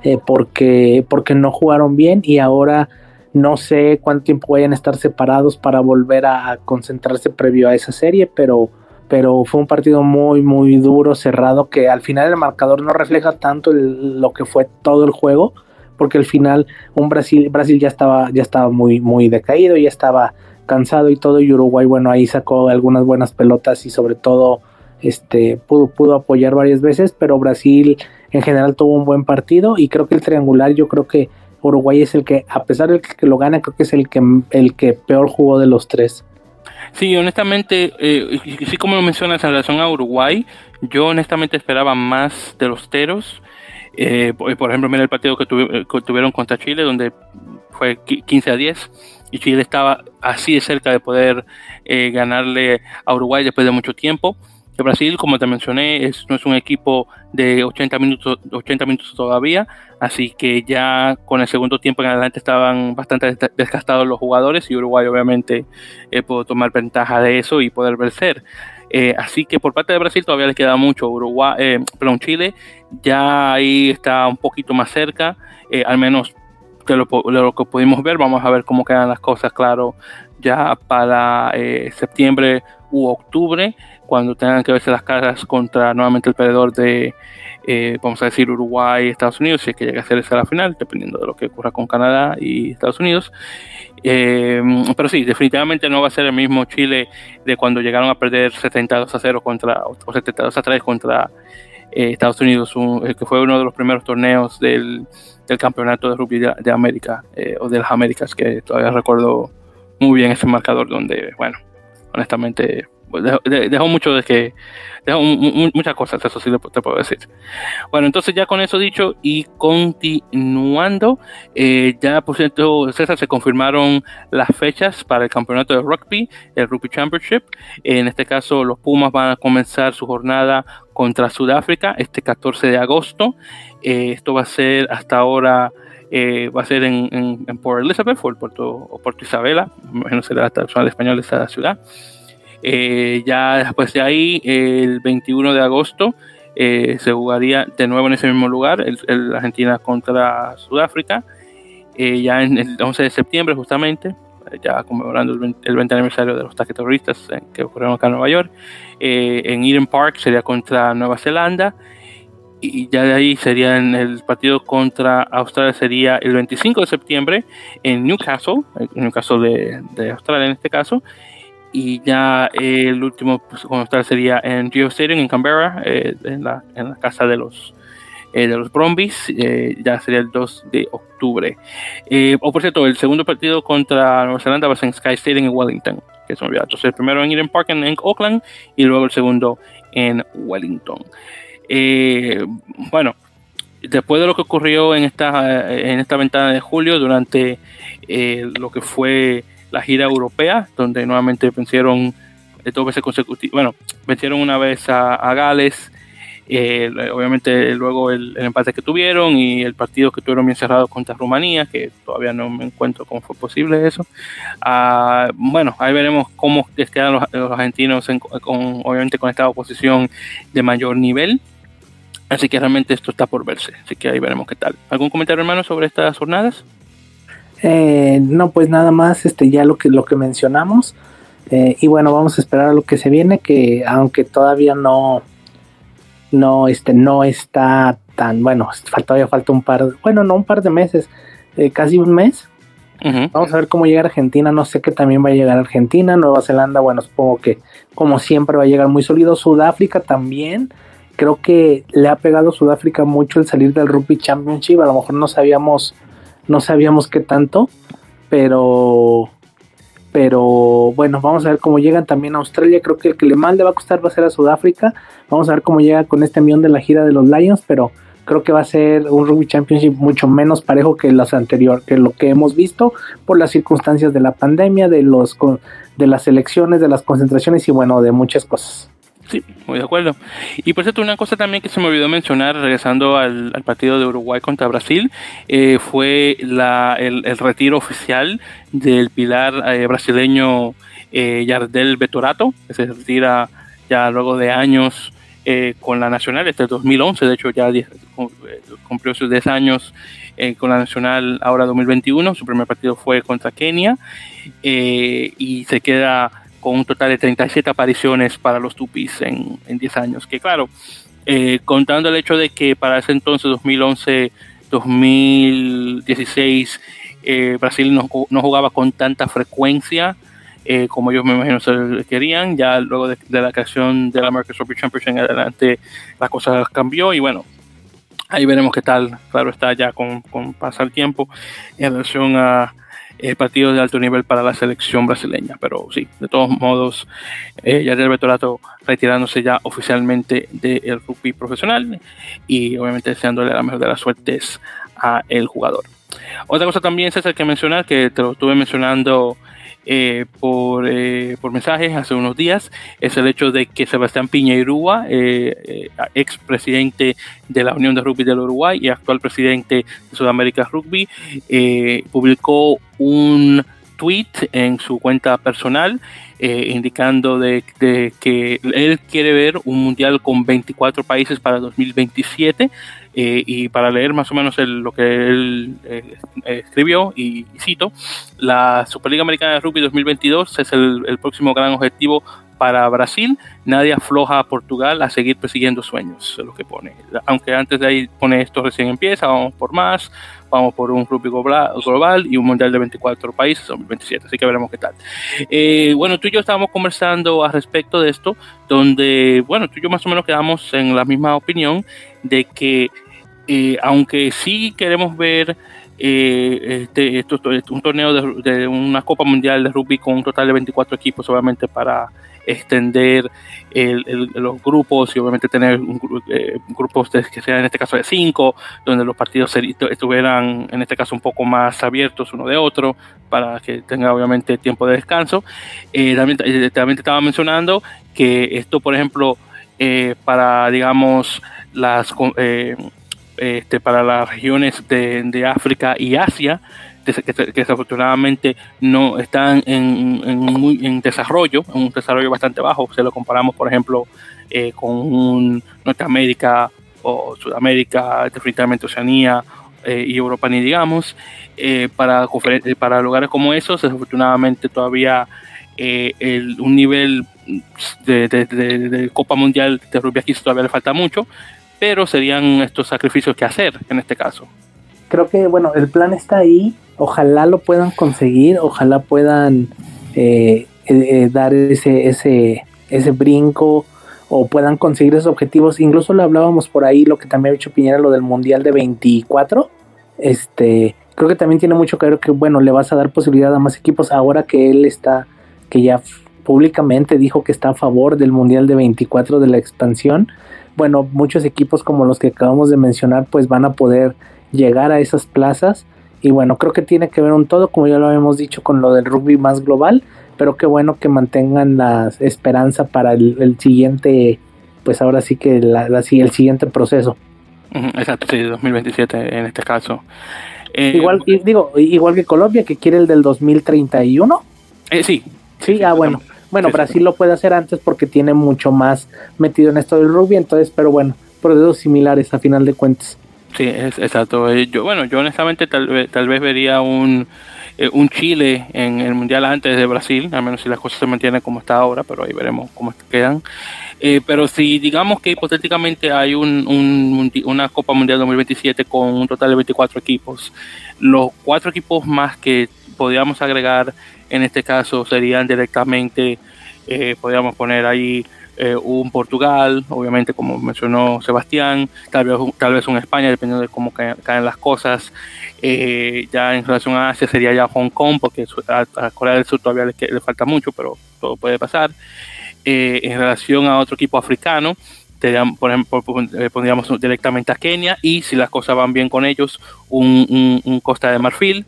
eh, porque, porque no jugaron bien y ahora no sé cuánto tiempo vayan a estar separados para volver a concentrarse previo a esa serie, pero pero fue un partido muy, muy duro, cerrado, que al final el marcador no refleja tanto lo que fue todo el juego, porque al final un Brasil, Brasil ya estaba, ya estaba muy, muy decaído, ya estaba cansado y todo, y Uruguay, bueno, ahí sacó algunas buenas pelotas y sobre todo este, pudo, pudo apoyar varias veces, pero Brasil en general tuvo un buen partido y creo que el triangular, yo creo que Uruguay es el que, a pesar de que lo gana, creo que es el que, el que peor jugó de los tres. Sí, honestamente, eh, sí como lo mencionas en relación a Uruguay, yo honestamente esperaba más de los teros. Eh, por, ejemplo, mira el partido que, tuvieron contra Chile, donde fue 15 a 10 y Chile estaba así de cerca de poder eh, ganarle a Uruguay después de mucho tiempo. Brasil, como te mencioné, no es un equipo de 80 minutos, 80 minutos todavía, así que ya con el segundo tiempo en adelante estaban bastante desgastados los jugadores y Uruguay obviamente eh, pudo tomar ventaja de eso y poder vencer. Eh, así que por parte de Brasil todavía les queda mucho. Uruguay, eh, perdón, Chile ya ahí está un poquito más cerca, eh, al menos de lo, de lo, que pudimos ver. Vamos a ver cómo quedan las cosas, claro, ya para septiembre u octubre cuando tengan que verse las caras contra nuevamente el perdedor de, eh, vamos a decir, Uruguay Estados Unidos, si es que llega a ser esa la final, dependiendo de lo que ocurra con Canadá y Estados Unidos. Eh, pero sí, definitivamente no va a ser el mismo Chile de cuando llegaron a perder 72 a 0 contra, o 72 a 3 contra eh, Estados Unidos, que fue uno de los primeros torneos del, del campeonato de rugby de, de América, o de las Américas, que todavía recuerdo muy bien ese marcador donde, bueno, honestamente dejó, mucho de que dejó muchas cosas eso sí te puedo decir. Bueno entonces ya con eso dicho y continuando eh, ya por cierto César se confirmaron las fechas para el campeonato de rugby el rugby championship. En este caso los Pumas van a comenzar su jornada contra Sudáfrica este 14 de agosto. Eh, esto va a ser hasta ahora eh, va a ser en, en, Port Elizabeth o, Puerto, Puerto Isabela, no será la traducción al español de esta ciudad. Eh, ya después de ahí, el 21 de agosto, eh, se jugaría de nuevo en ese mismo lugar, el, Argentina contra Sudáfrica. Eh, ya en el 11 de septiembre, justamente, ya conmemorando el 20, aniversario de los ataques terroristas que ocurrieron acá en Nueva York. en Eden Park sería contra Nueva Zelanda. Y ya de ahí sería en el partido contra Australia, sería el 25 de septiembre en Newcastle, en Newcastle de, de Australia en este caso y ya el último pues, tal sería en Geo Stadium en Canberra eh, en, la, en, la, casa de los eh, de los Brumbies eh, ya sería el 2 de octubre. O por cierto el segundo partido contra Nueva Zelanda va a ser en Sky Stadium en Wellington que son entonces el primero en Eden Park en, en, Auckland y luego el segundo en Wellington. Bueno después de lo que ocurrió en esta en esta ventana de julio durante lo que fue la gira europea, donde nuevamente vencieron eh, dos veces consecutivas, bueno, vencieron una vez a, Gales, eh, obviamente luego el, empate que tuvieron y el partido que tuvieron bien cerrado contra Rumanía, que todavía no me encuentro cómo fue posible eso. Ah, bueno, ahí veremos cómo quedan los, los argentinos, con, obviamente con esta oposición de mayor nivel. Así que realmente esto está por verse. Así que ahí veremos qué tal. ¿Algún comentario, hermano, sobre estas jornadas? Eh, no, pues nada más, este, ya lo que, lo que mencionamos. Eh, y bueno, vamos a esperar a lo que se viene, que aunque todavía no, no, este, no está tan, bueno, todavía falta un par, bueno, no un par de meses, eh, casi un mes. Vamos a ver cómo llega Argentina, no sé qué también va a llegar Argentina, Nueva Zelanda, bueno, supongo que como siempre va a llegar muy sólido, Sudáfrica también, creo que le ha pegado Sudáfrica mucho el salir del Rugby Championship, a lo mejor no sabíamos no sabíamos qué tanto, pero pero bueno, vamos a ver cómo llegan también a Australia. Creo que el que le más le va a costar va a ser a Sudáfrica. Vamos a ver cómo llega con este millón de la gira de los Lions, pero creo que va a ser un Rugby Championship mucho menos parejo que los anteriores, que lo que hemos visto por las circunstancias de la pandemia, de los de las elecciones, de las concentraciones y bueno, de muchas cosas. Sí, muy de acuerdo. Y por cierto, una cosa también que se me olvidó mencionar, regresando al, partido de Uruguay contra Brasil, eh, fue el, retiro oficial del pilar eh, brasileño eh, Yardel Betorato, que se retira ya luego de años con la Nacional, este 2011, de hecho ya cumplió sus 10 años con la Nacional ahora 2021, su primer partido fue contra Kenia y se queda con un total de 37 apariciones para los Tupis en, en 10 años. Que claro, eh, contando el hecho de que para ese entonces, 2011, 2016, eh, Brasil no, no, jugaba con tanta frecuencia eh, como ellos me imagino se querían. Ya luego de, la creación de la American Rugby Championship en adelante, la cosa cambió y bueno. Ahí veremos qué tal, claro está ya con, con pasar el tiempo en relación a, eh, partidos de alto nivel para la selección brasileña. Pero sí, de todos modos, eh, ya del Betorato retirándose ya oficialmente del rugby profesional y obviamente deseándole la mejor de las suertes a el jugador. Otra cosa también, César, que mencionar, que te lo estuve mencionando eh, por, eh, por mensajes hace unos días es el hecho de que Sebastián Piñeirúa, eh, eh ex presidente de la Unión de Rugby del Uruguay y actual presidente de Sudamérica Rugby, publicó un tweet en su cuenta personal indicando de, que él quiere ver un mundial con 24 países para 2027 eh, y para leer más o menos lo que él eh, escribió, y, cito, la Superliga Americana de Rugby 2022 es el, el, próximo gran objetivo para Brasil. Nadie afloja a Portugal a seguir persiguiendo sueños, es lo que pone. Aunque antes de ahí pone esto recién empieza, vamos por más, vamos por un rugby global y un mundial de 24 países, 2027, así que veremos qué tal. Eh, bueno, tú y yo estábamos conversando al respecto de esto, donde, bueno, tú y yo más o menos quedamos en la misma opinión de que eh, aunque sí queremos ver eh, este, esto, un torneo de, una Copa Mundial de Rugby con un total de 24 equipos, obviamente para extender los grupos y obviamente tener un, eh, grupos que sean en este caso de 5, donde los partidos estuvieran en este caso un poco más abiertos uno de otro, para que tenga obviamente tiempo de descanso. también, también te estaba mencionando que esto, por ejemplo, para, digamos, las este, para las regiones de, África y Asia, que, desafortunadamente no están en, en, desarrollo, en un desarrollo bastante bajo. Si lo comparamos, por ejemplo, eh, con Norteamérica o Sudamérica, definitivamente Oceanía eh, y Europa, ni digamos, eh, para, para lugares como esos, desafortunadamente todavía un nivel de, de, Copa Mundial de rugby aquí todavía le falta mucho, pero serían estos sacrificios que hacer en este caso. Creo que, bueno, el plan está ahí, ojalá lo puedan conseguir, ojalá puedan eh, eh, eh, dar ese, ese, ese brinco o puedan conseguir esos objetivos. Incluso lo hablábamos por ahí, lo que también ha dicho Piñera, lo del Mundial de 24. Este, creo que también tiene mucho que ver que, bueno, le vas a dar posibilidad a más equipos ahora que él está, que ya públicamente dijo que está a favor del Mundial de 24 de la expansión bueno, muchos equipos como los que acabamos de mencionar, pues van a poder llegar a esas plazas. Y bueno, creo que tiene que ver un todo, como ya lo habíamos dicho, con lo del rugby más global, pero qué bueno que mantengan la esperanza para el, siguiente, pues ahora sí que la, el siguiente proceso. Exacto, sí, 2027 en este caso. Eh, igual, digo, igual que Colombia, que quiere el del 2031. Eh, sí. Sí, ah, bueno. Bueno, Brasil lo puede hacer antes porque tiene mucho más metido en esto del rugby, entonces, pero bueno, procesos similares a final de cuentas. Sí, es, exacto. Eh, yo, bueno, yo honestamente tal vez, tal vez vería un, eh, un Chile en el Mundial antes de Brasil, al menos si las cosas se mantienen como está ahora, pero ahí veremos cómo quedan. Eh, pero si digamos que hipotéticamente hay un, un, una Copa Mundial 2027 con un total de 24 equipos, los cuatro equipos más que podríamos agregar en este caso serían directamente, eh, podríamos poner ahí eh, un Portugal, obviamente como mencionó Sebastián, tal vez, un España, dependiendo de cómo caen, las cosas. Eh, ya en relación a Asia sería ya Hong Kong, porque a, Corea del Sur todavía le, falta mucho, pero todo puede pasar. en relación a otro equipo africano, por ejemplo, pondríamos directamente a Kenia y si las cosas van bien con ellos, un, Costa de Marfil.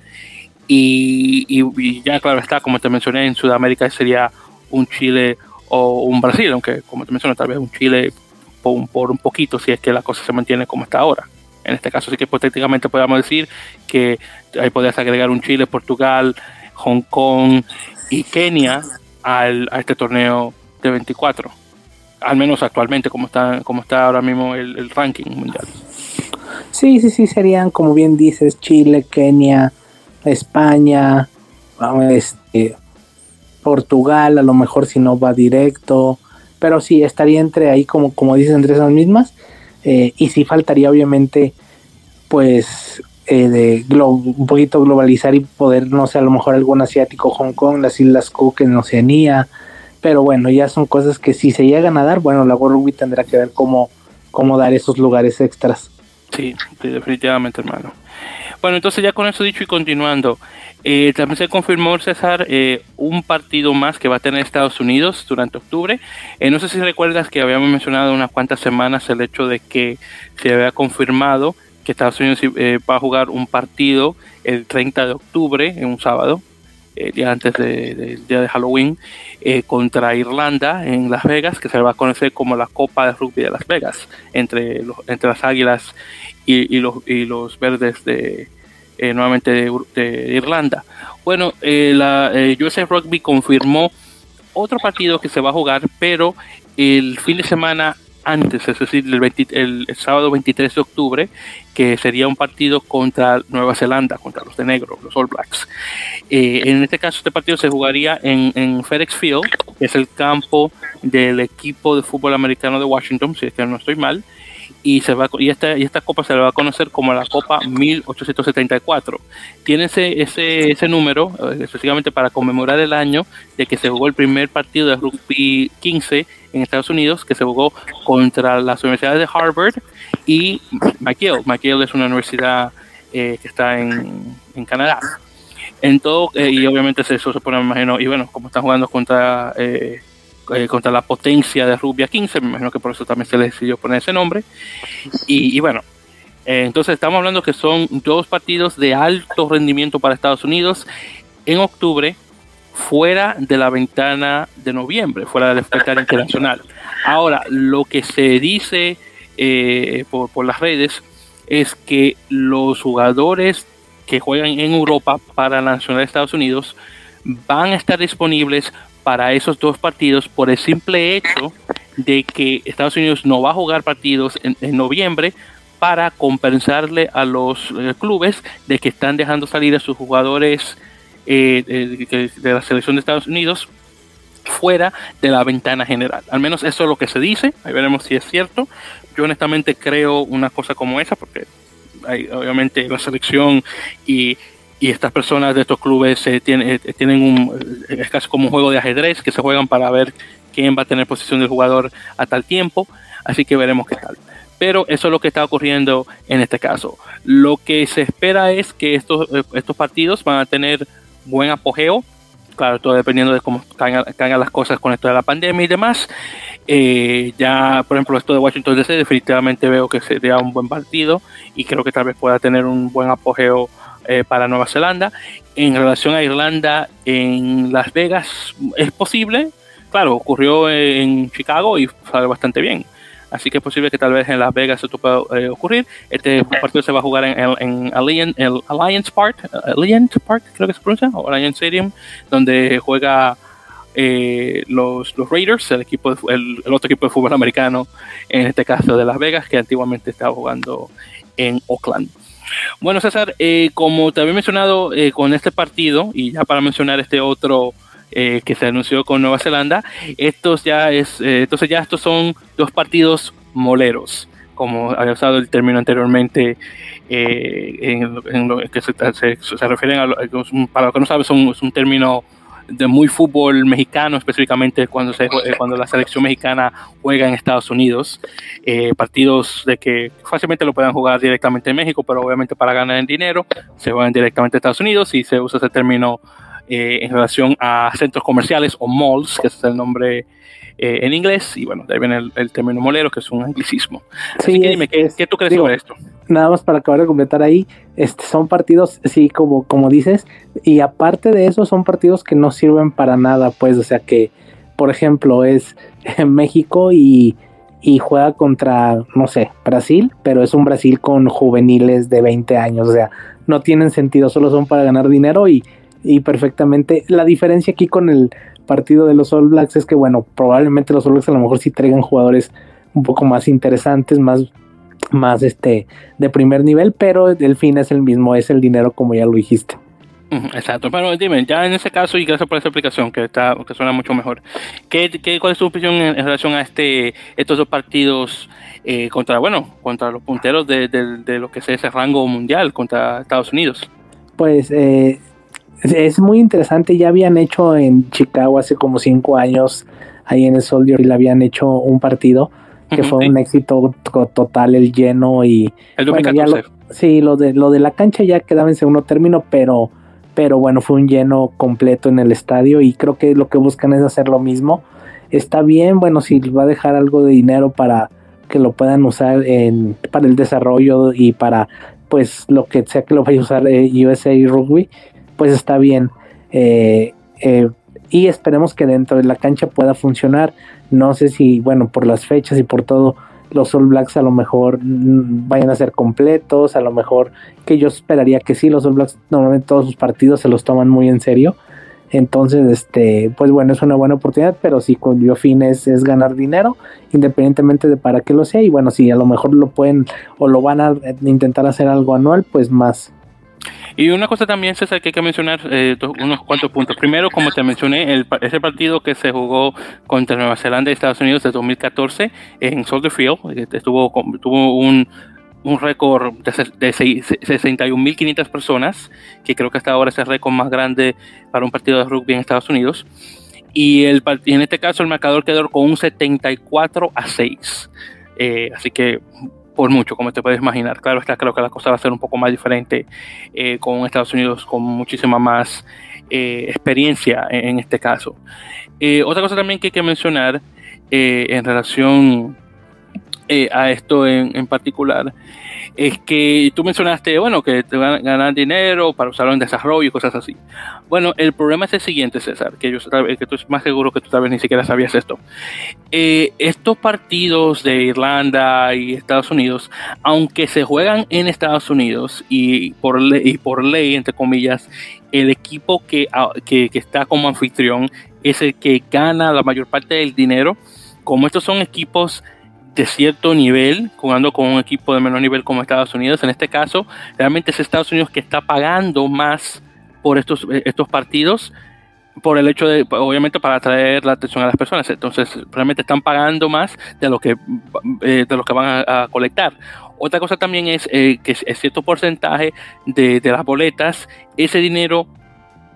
Y, ya claro está, como te mencioné, en Sudamérica sería un Chile o un Brasil, aunque como te menciono, tal vez un Chile por, por un poquito si es que la cosa se mantiene como está ahora. En este caso sí que hipotéticamente podríamos decir que ahí podrías agregar un Chile, Portugal, Hong Kong y Kenia al, a este torneo de 24. Al menos actualmente como está, como está ahora mismo el, ranking mundial. Sí, sí, sí, serían como bien dices, Chile, Kenia, España, este, Portugal, a lo mejor si no va directo, pero sí, estaría entre ahí como, como dices, entre esas mismas. Eh, y sí faltaría obviamente pues eh, de un poquito globalizar y poder, no sé, a lo mejor algún asiático, Hong Kong, las Islas Cook en Oceanía, pero bueno, ya son cosas que si se llegan a dar, bueno, la World tendrá que ver cómo, cómo dar esos lugares extras. Sí, definitivamente, hermano. Bueno, entonces ya con eso dicho y continuando, eh, también se confirmó, César, eh, un partido más que va a tener Estados Unidos durante octubre. Eh, no sé si recuerdas que habíamos mencionado unas cuantas semanas el hecho de que se había confirmado que Estados Unidos va a jugar un partido el 30 de octubre, en un sábado, el día antes del día de Halloween, contra Irlanda en Las Vegas, que se va a conocer como la Copa de Rugby de Las Vegas, entre, los, entre las Águilas y, los, y los verdes de eh, nuevamente de, Irlanda. Bueno, eh, la eh, Rugby confirmó otro partido que se va a jugar, pero el fin de semana antes, es decir, el, sábado 23 de octubre, que sería un partido contra Nueva Zelanda, contra los de negro, los All Blacks. en este caso, este partido se jugaría en, en, FedEx Field, que es el campo del equipo de fútbol americano de Washington, si es que no estoy mal, y, se va, y, esta, y esta copa se le va a conocer como la Copa 1874. Tiene ese, ese, ese número eh, específicamente para conmemorar el año de que se jugó el primer partido de rugby 15 en Estados Unidos, que se jugó contra las universidades de Harvard y McGill. McGill es una universidad eh, que está en, en Canadá. En todo, eh, y obviamente eso se pone, me imagino, y bueno, como están jugando contra eh, contra la potencia de Rubia 15, me imagino que por eso también se le decidió poner ese nombre. Y, bueno, eh, entonces estamos hablando que son dos partidos de alto rendimiento para Estados Unidos en octubre, fuera de la ventana de noviembre, fuera de la ventana internacional. Ahora, lo que se dice eh, por, por las redes es que los jugadores que juegan en Europa para la Nacional de Estados Unidos van a estar disponibles para esos dos partidos por el simple hecho de que Estados Unidos no va a jugar partidos en, noviembre para compensarle a los eh, clubes de que están dejando salir a sus jugadores eh, de, la selección de Estados Unidos fuera de la ventana general. Al menos eso es lo que se dice. Ahí veremos si es cierto. Yo honestamente creo una cosa como esa porque hay, obviamente la selección y y estas personas de estos clubes eh, tienen, eh, tienen un, es casi como un juego de ajedrez que se juegan para ver quién va a tener posición del jugador a tal tiempo, así que veremos qué tal. Pero eso es lo que está ocurriendo en este caso. Lo que se espera es que estos, eh, estos partidos van a tener buen apogeo, claro, todo dependiendo de cómo caigan, las cosas con esto de la pandemia y demás. ya, por ejemplo, esto de Washington DC, definitivamente veo que sería un buen partido y creo que tal vez pueda tener un buen apogeo eh, para Nueva Zelanda. En relación a Irlanda, en Las Vegas es posible. Claro, ocurrió en Chicago y sale bastante bien. Así que es posible que tal vez en Las Vegas esto pueda eh, ocurrir. Este partido se va a jugar en, en, el Alliance Park, Alliance Park creo que se pronuncia, o Alliance Stadium, donde juega eh, los, Raiders, el, equipo el, el, otro equipo de fútbol americano, en este caso de Las Vegas, que antiguamente estaba jugando en Oakland. Bueno, César, eh, como te había mencionado eh, con este partido, y ya para mencionar este otro eh, que se anunció con Nueva Zelanda, estos ya es, entonces ya estos son dos partidos moleros, como había usado el término anteriormente, en, lo que se, refieren a, para lo que no sabes, es un término de muy fútbol mexicano, específicamente cuando, se, eh, cuando la selección mexicana juega en Estados Unidos. Eh, partidos de que fácilmente lo puedan jugar directamente en México, pero obviamente para ganar en dinero se juegan directamente a Estados Unidos y se usa ese término eh, en relación a centros comerciales o malls, que es el nombre en inglés. Y bueno, de ahí viene el, término molero, que es un anglicismo. Así que dime, ¿qué, ¿qué, tú crees sobre esto? nada más para acabar de completar ahí, este, son partidos, sí, como, como dices, y aparte de eso son partidos que no sirven para nada, pues, o sea que por ejemplo, es México y, y juega contra, no sé, Brasil, pero es un Brasil con juveniles de 20 años, o sea, no tienen sentido, solo son para ganar dinero y, y perfectamente. La diferencia aquí con el partido de los All Blacks es que, bueno, probablemente los All Blacks a lo mejor sí traigan jugadores un poco más interesantes, más, más este, de primer nivel, pero el fin es el mismo, es el dinero como ya lo dijiste. Exacto, pero dime, ya en ese caso, y gracias por esa explicación, que está que suena mucho mejor, ¿qué, qué, cuál es tu opinión en, relación a este estos dos partidos eh, contra, bueno, contra los punteros de, de, lo que es ese rango mundial, contra Estados Unidos? Pues eh, es muy interesante, ya habían hecho en Chicago hace como cinco años, ahí en el Soldier, y le habían hecho un partido que fue un éxito total, el lleno y... El 2014. sí, lo de, lo de la cancha ya quedaba en segundo término, pero, pero bueno, fue un lleno completo en el estadio y creo que lo que buscan es hacer lo mismo. Está bien, bueno, si va a dejar algo de dinero para que lo puedan usar en, para el desarrollo y para pues lo que sea que lo vaya a usar eh, USA Rugby, pues está bien. Eh, eh, y esperemos que dentro de la cancha pueda funcionar. No sé si, bueno, por las fechas y por todo, los All Blacks a lo mejor mm, vayan a ser completos, a lo mejor que yo esperaría que sí, los All Blacks normalmente todos sus partidos se los toman muy en serio. Entonces, este, pues bueno, es una buena oportunidad, pero si cuyo fin es, es, ganar dinero, independientemente de para qué lo sea, y bueno, si a lo mejor lo pueden o lo van a intentar hacer algo anual, pues más, y una cosa también, César, que hay que mencionar eh, unos cuantos puntos. Primero, como te mencioné, el, ese partido que se jugó contra Nueva Zelanda y Estados Unidos de 2014 en Soldier Field, eh, estuvo, tuvo un, un récord de, de 61.500 personas, que creo que hasta ahora es el récord más grande para un partido de rugby en Estados Unidos. Y, el, y en este caso el marcador quedó con un 74 a 6. Eh, así que por mucho, como te puedes imaginar. Claro está, creo que la cosa va a ser un poco más diferente eh, con Estados Unidos, con muchísima más eh, experiencia en, este caso. Eh, otra cosa también que hay que mencionar en relación a esto en, en particular es que tú mencionaste, bueno, que te van a ganar dinero para usarlo en desarrollo y cosas así. Bueno, el problema es el siguiente, César, que yo que tú más seguro que tú tal vez ni siquiera sabías esto. Eh, estos partidos de Irlanda y Estados Unidos, aunque se juegan en Estados Unidos y por ley, y por ley entre comillas, el equipo que, que, que está como anfitrión es el que gana la mayor parte del dinero. Como estos son equipos de cierto nivel, jugando con un equipo de menor nivel como Estados Unidos. En este caso, realmente es Estados Unidos que está pagando más por estos, eh, estos partidos, por el hecho de, obviamente, para atraer la atención a las personas. Entonces, realmente están pagando más de lo que, eh, de lo que van a, colectar. Otra cosa también es eh, que es cierto porcentaje de, las boletas, ese dinero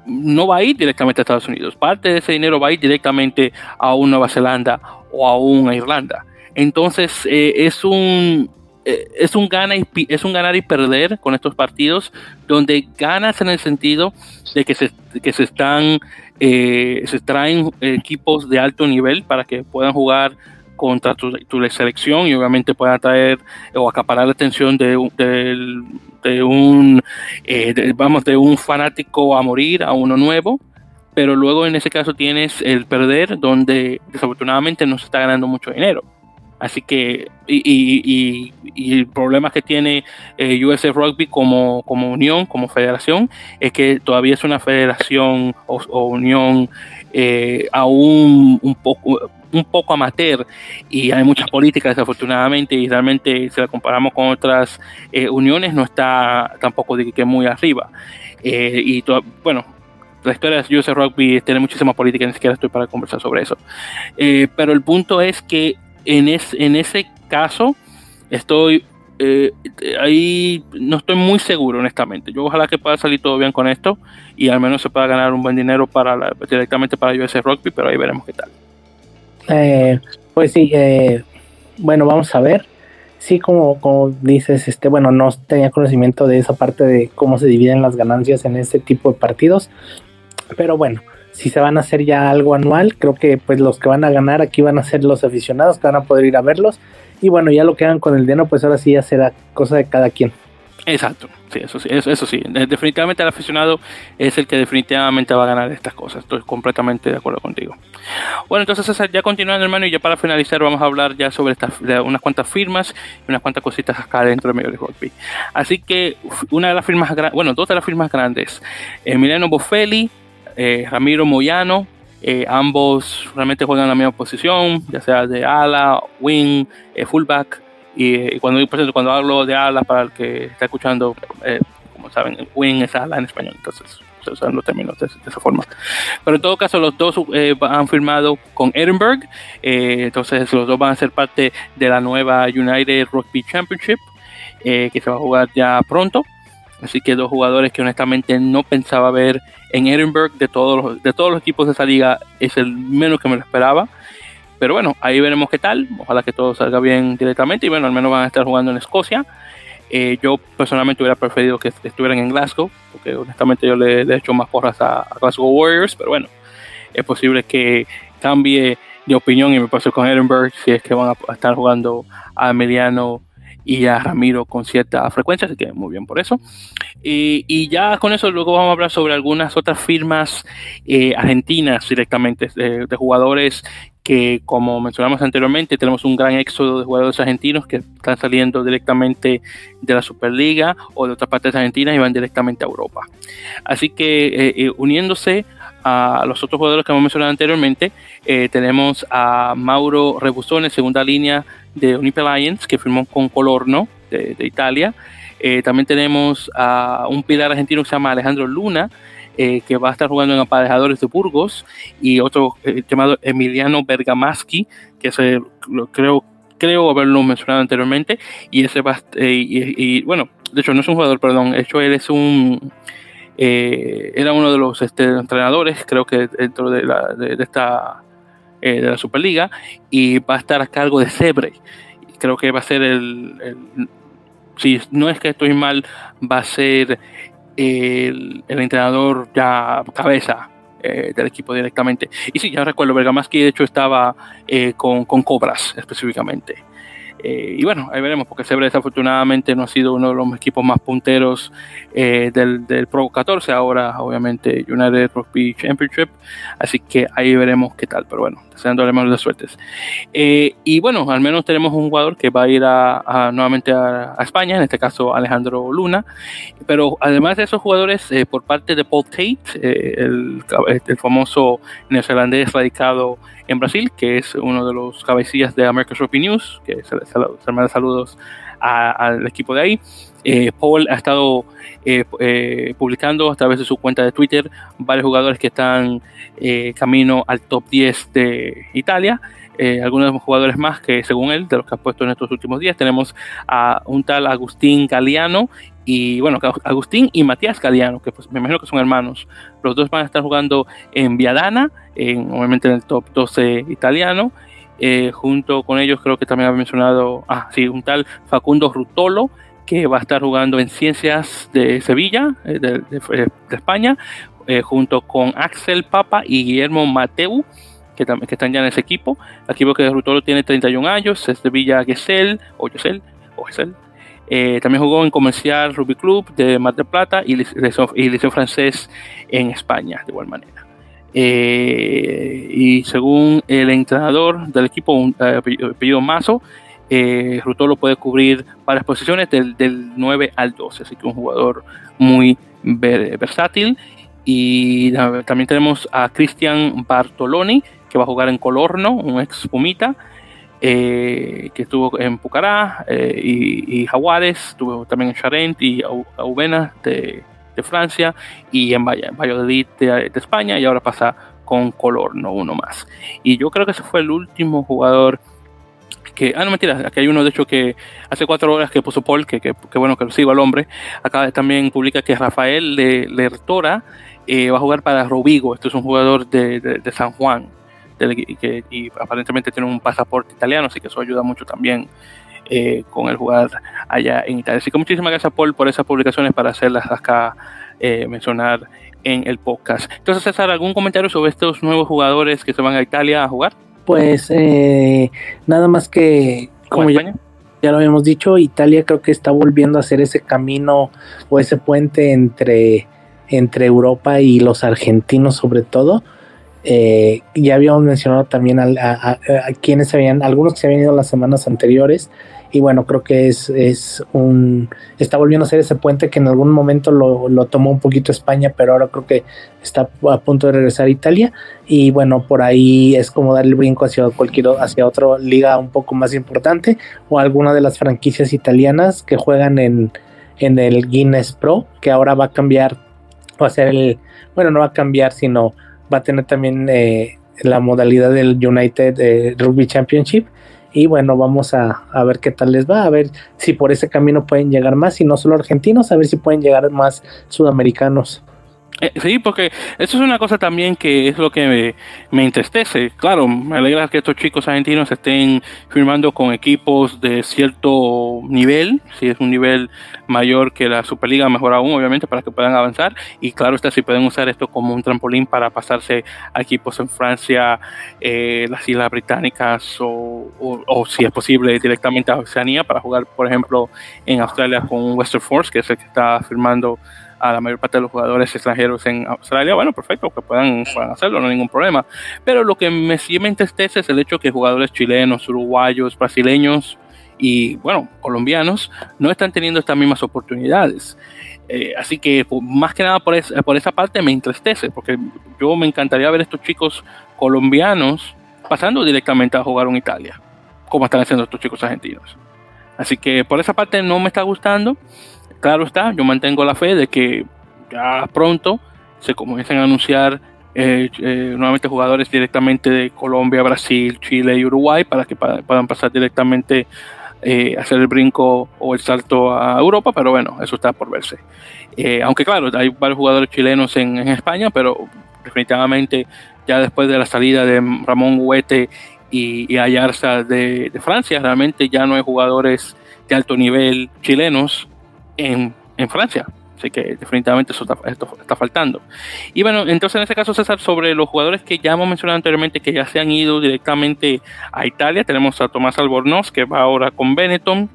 no va a ir directamente a Estados Unidos. Parte de ese dinero va a ir directamente a una Nueva Zelanda o a una Irlanda. Entonces eh, es un eh, es un gana y, es un ganar y perder con estos partidos donde ganas en el sentido de que se, que se están eh, se traen equipos de alto nivel para que puedan jugar contra tu, selección y obviamente puedan traer o acaparar la atención de, de un vamos de un fanático a morir a uno nuevo. Pero luego en ese caso tienes el perder donde desafortunadamente no se está ganando mucho dinero Así que, y, y, y, el problema que tiene eh, USF Rugby como, como unión, como federación, es que todavía es una federación o, unión eh, aún un poco, un poco amateur y hay muchas políticas desafortunadamente y realmente si la comparamos con otras eh, uniones no está tampoco de que muy arriba. Eh, y bueno, la historia de USF Rugby tiene muchísima política, ni siquiera estoy para conversar sobre eso. pero el punto es que en, en ese caso estoy eh, ahí no estoy muy seguro honestamente. Yo ojalá que pueda salir todo bien con esto y al menos se pueda ganar un buen dinero para directamente para US Rugby pero ahí veremos qué tal. Eh, pues sí eh, bueno vamos a ver. Sí como, como dices este bueno no tenía conocimiento de esa parte de cómo se dividen las ganancias en este tipo de partidos pero bueno si se van a hacer ya algo anual, creo que pues los que van a ganar aquí van a ser los aficionados que van a poder ir a verlos. Y bueno, ya lo que hagan con el dinero, pues ahora sí ya será cosa de cada quien. Exacto, sí, eso sí, eso, sí. Definitivamente el aficionado es el que definitivamente va a ganar estas cosas. Estoy completamente de acuerdo contigo. Bueno, entonces ya continuando, hermano, y ya para finalizar vamos a hablar ya sobre estas, unas cuantas firmas y unas cuantas cositas acá dentro del medio de rugby. Así que una de las firmas, bueno, dos de las firmas grandes, Emiliano Boffelli, eh, Ramiro Moyano, eh, ambos realmente juegan la misma posición, ya sea de ala, wing, eh, fullback. Y, cuando, cuando hablo de ala, para el que está escuchando, eh, como saben, wing es ala en español, entonces se usan los términos de, esa forma. Pero en todo caso, los dos eh, han firmado con Edinburgh, eh, entonces los dos van a ser parte de la nueva United Rugby Championship, que se va a jugar ya pronto. Así que dos jugadores que honestamente no pensaba ver en Edinburgh de todos los, de todos los equipos de esa liga, es el menos que me lo esperaba. Pero bueno, ahí veremos qué tal. Ojalá que todo salga bien directamente. Y bueno, al menos van a estar jugando en Escocia. Eh, yo personalmente hubiera preferido que estuvieran en Glasgow, porque honestamente yo le, he hecho más porras a, Glasgow Warriors. Pero bueno, es posible que cambie de opinión y me pase con Edinburgh si es que van a estar jugando a Emiliano y a Ramiro con cierta frecuencia, así que muy bien por eso. y ya con eso luego vamos a hablar sobre algunas otras firmas eh, argentinas directamente, de, jugadores que como mencionamos anteriormente, tenemos un gran éxodo de jugadores argentinos que están saliendo directamente de la Superliga o de otras partes argentinas y van directamente a Europa. Así que eh, eh, uniéndose a los otros jugadores que hemos mencionado anteriormente, eh, tenemos a Mauro Rebusone, segunda línea de Unipe Lions, que firmó con Colorno de, Italia. también tenemos a un pilar argentino que se llama Alejandro Luna, eh, que va a estar jugando en Aparejadores de Burgos, y otro eh, llamado Emiliano Bergamaschi, que se, creo, creo haberlo mencionado anteriormente, y ese va, eh, y, bueno, de hecho no es un jugador, perdón, de hecho él es un, era uno de los este, entrenadores, creo que dentro de, la, de, esta, de la Superliga, y va a estar a cargo de Sebre, creo que va a ser el, el si no es que estoy mal, va a ser el, entrenador ya cabeza eh, del equipo directamente. Y sí, ya recuerdo, Bergamaschi de hecho estaba eh, con, con, Cobras específicamente. Eh, y bueno, ahí veremos, porque Sebre desafortunadamente no ha sido uno de los equipos más punteros eh, del, del, Pro 14, ahora obviamente United Rugby Championship, así que ahí veremos qué tal, pero bueno, deseándole más de suertes. Eh, y bueno, al menos tenemos un jugador que va a ir a, nuevamente a, España, en este caso Alejandro Luna, pero además de esos jugadores, por parte de Paul Tate, el, el famoso neozelandés radicado en Brasil, que es uno de los cabecillas de American Rugby News, que se, se, manda saludos al equipo de ahí. Eh, Paul ha estado eh, eh, publicando a través de su cuenta de Twitter varios jugadores que están camino al top 10 de Italia. algunos de los jugadores más que según él, de los que ha puesto en estos últimos días, tenemos a un tal Agustín Galeano y bueno, Agustín y Matías Galeano, que pues, me imagino que son hermanos. Los dos van a estar jugando en Viadana, en, obviamente en el top 12 italiano. Eh, junto con ellos creo que también había mencionado, ah, sí, un tal Facundo Rutolo, que va a estar jugando en Ciencias de Sevilla, eh, de, España, eh, junto con Axel Papa y Guillermo Mateu, que, que, están ya en ese equipo. El equipo que Rutolo tiene 31 años, es de Villa Gesell, o Gesell, o Gesell. También jugó en Comercial Rugby Club de Mar del Plata y Liceo Francés en España, de igual manera. Eh, y según el entrenador del equipo, un eh, apellido Mazo, eh, Rutolo puede cubrir varias posiciones del, 9 al 12, así que un jugador muy versátil. Y también tenemos a Cristian Bartoloni, que va a jugar en Colorno, un ex Pumita, que estuvo en Pucará y, y, Jaguares, estuvo también en Charent y Auvena de de Francia y en Valladolid de, de España y ahora pasa con color, no uno más. Y yo creo que ese fue el último jugador que, ah, no mentira, aquí hay uno de hecho que hace cuatro horas que puso Paul, que, que, bueno que lo sigo al hombre, acá también publica que Rafael Lertora eh, va a jugar para Rovigo, este es un jugador de, San Juan, que, y aparentemente tiene un pasaporte italiano, así que eso ayuda mucho también eh, con el jugar allá en Italia. Así que muchísimas gracias Paul por esas publicaciones para hacerlas acá eh, mencionar en el podcast. Entonces César, ¿algún comentario sobre estos nuevos jugadores que se van a Italia a jugar? Pues eh, nada más que... ¿Como España? ya lo habíamos dicho, Italia creo que está volviendo a hacer ese camino o ese puente entre, entre Europa y los argentinos sobre todo. Eh, ya habíamos mencionado también a, quienes habían, algunos que se habían ido las semanas anteriores, y bueno, creo que es, es un, está volviendo a ser ese puente que en algún momento lo, lo, tomó un poquito España, pero ahora creo que está a punto de regresar a Italia, y bueno, por ahí es como dar el brinco hacia cualquier, hacia otra liga un poco más importante, o alguna de las franquicias italianas que juegan en, en el Guinness Pro, que ahora va a cambiar, va a ser el, bueno, no va a cambiar, sino va a tener también eh, la modalidad del United eh, Rugby Championship. Y bueno, vamos a, a, ver qué tal les va, a ver si por ese camino pueden llegar más, y no solo argentinos, a ver si pueden llegar más sudamericanos. Eh, sí, porque eso es una cosa también que es lo que me, entristece. Claro, me alegra que estos chicos argentinos estén firmando con equipos de cierto nivel, si es un nivel mayor que la Superliga, mejor aún, obviamente, para que puedan avanzar. Y claro está, si pueden usar esto como un trampolín para pasarse a equipos en Francia, eh, las Islas Británicas o, o, si es posible directamente a Oceanía para jugar, por ejemplo, en Australia con Western Force, que es el que está firmando a la mayor parte de los jugadores extranjeros en Australia, bueno, perfecto, que puedan, puedan hacerlo, no hay ningún problema. Pero lo que me, sí me entristece es el hecho que jugadores chilenos, uruguayos, brasileños y, bueno, colombianos no están teniendo estas mismas oportunidades. Eh, así que más que nada por, por esa parte me entristece, porque yo me encantaría ver a estos chicos colombianos pasando directamente a jugar en Italia, como están haciendo estos chicos argentinos. Así que por esa parte no me está gustando claro está, yo mantengo la fe de que ya pronto se comiencen a anunciar eh, eh, nuevamente jugadores directamente de Colombia, Brasil, Chile y Uruguay para que puedan pasar directamente eh, hacer el brinco o el salto a Europa, pero bueno, eso está por verse. aunque claro, hay varios jugadores chilenos en, España, pero definitivamente ya después de la salida de Ramón Huete y, Ayarza de Francia, realmente ya no hay jugadores de alto nivel chilenos en, Francia. Así que definitivamente eso está, faltando. Y bueno, entonces en este caso, César, sobre los jugadores que ya hemos mencionado anteriormente, que ya se han ido directamente a Italia, tenemos a Tomás Albornoz, que va ahora con Benetton.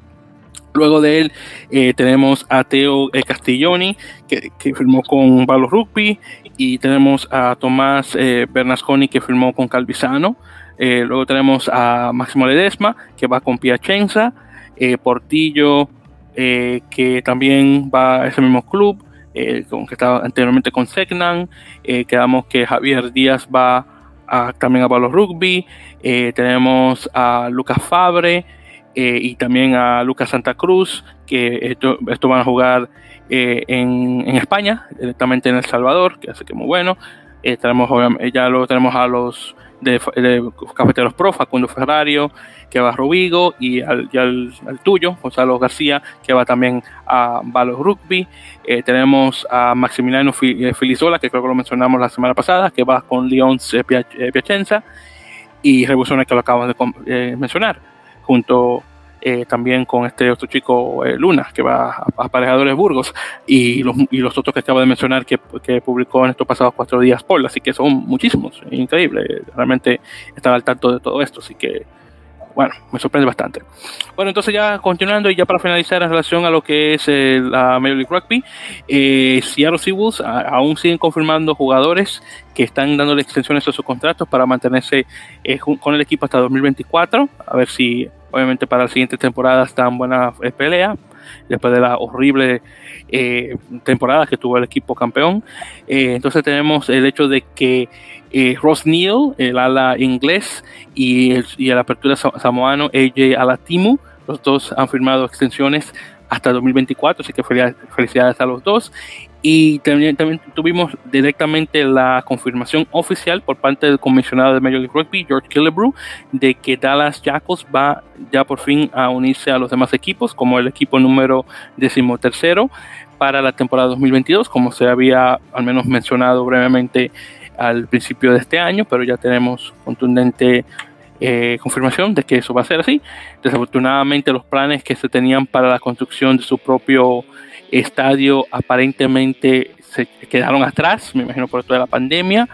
Luego de él eh, tenemos a Teo eh, Castiglioni, que, firmó con Valo Rugby. Y tenemos a Tomás eh, Bernasconi, que firmó con Calvisano. luego tenemos a Máximo Ledesma, que va con Piacenza. Portillo, eh, que también va a ese mismo club, eh, con, que estaba anteriormente con Segnan. Eh, quedamos que Javier Díaz va también a Palo Rugby. tenemos a Lucas Fabre y también a Lucas Santa Cruz, que esto van a jugar en, en, España, directamente en El Salvador, que hace que muy bueno. tenemos, ya luego tenemos a los de, Cafeteros Pro, Facundo Ferrario, que va a Robigo, y al, al, tuyo, Gonzalo García, que va también a Valo Rugby. Eh, tenemos a Maximiliano eh, Filizola, que creo que lo mencionamos la semana pasada, que va con León Piacenza, y Revoluciones, que lo acabamos de mencionar, junto eh, también con este otro chico eh, Luna, que va a, Aparejadores Burgos, y los, y los otros que acabo de mencionar que, que, publicó en estos pasados cuatro días Paul, así que son muchísimos, increíble, realmente estar al tanto de todo esto, así que bueno, me sorprende bastante. Bueno, entonces ya continuando y ya para finalizar en relación a lo que es eh, la Major League Rugby, eh, Seattle Seawolves aún siguen confirmando jugadores que están dándole extensiones a sus contratos para mantenerse con el equipo hasta 2024, a ver si obviamente para la siguiente temporada tan buena eh, pelea después de la horrible eh, temporada que tuvo el equipo campeón. Eh, entonces tenemos el hecho de que Ross Neal, el ala inglés, y el, y el apertura samoano AJ Alatimu, los dos han firmado extensiones hasta 2024, así que felicidades a los dos. Y también, tuvimos directamente la confirmación oficial por parte del comisionado de Major League Rugby, George Killebrew, de que Dallas Jackals va ya por fin a unirse a los demás equipos como el equipo número decimotercero para la temporada 2022, como se había al menos mencionado brevemente al principio de este año, pero ya tenemos contundente eh, confirmación de que eso va a ser así. Desafortunadamente los planes que se tenían para la construcción de su propio estadio aparentemente se quedaron atrás, me imagino por toda la pandemia.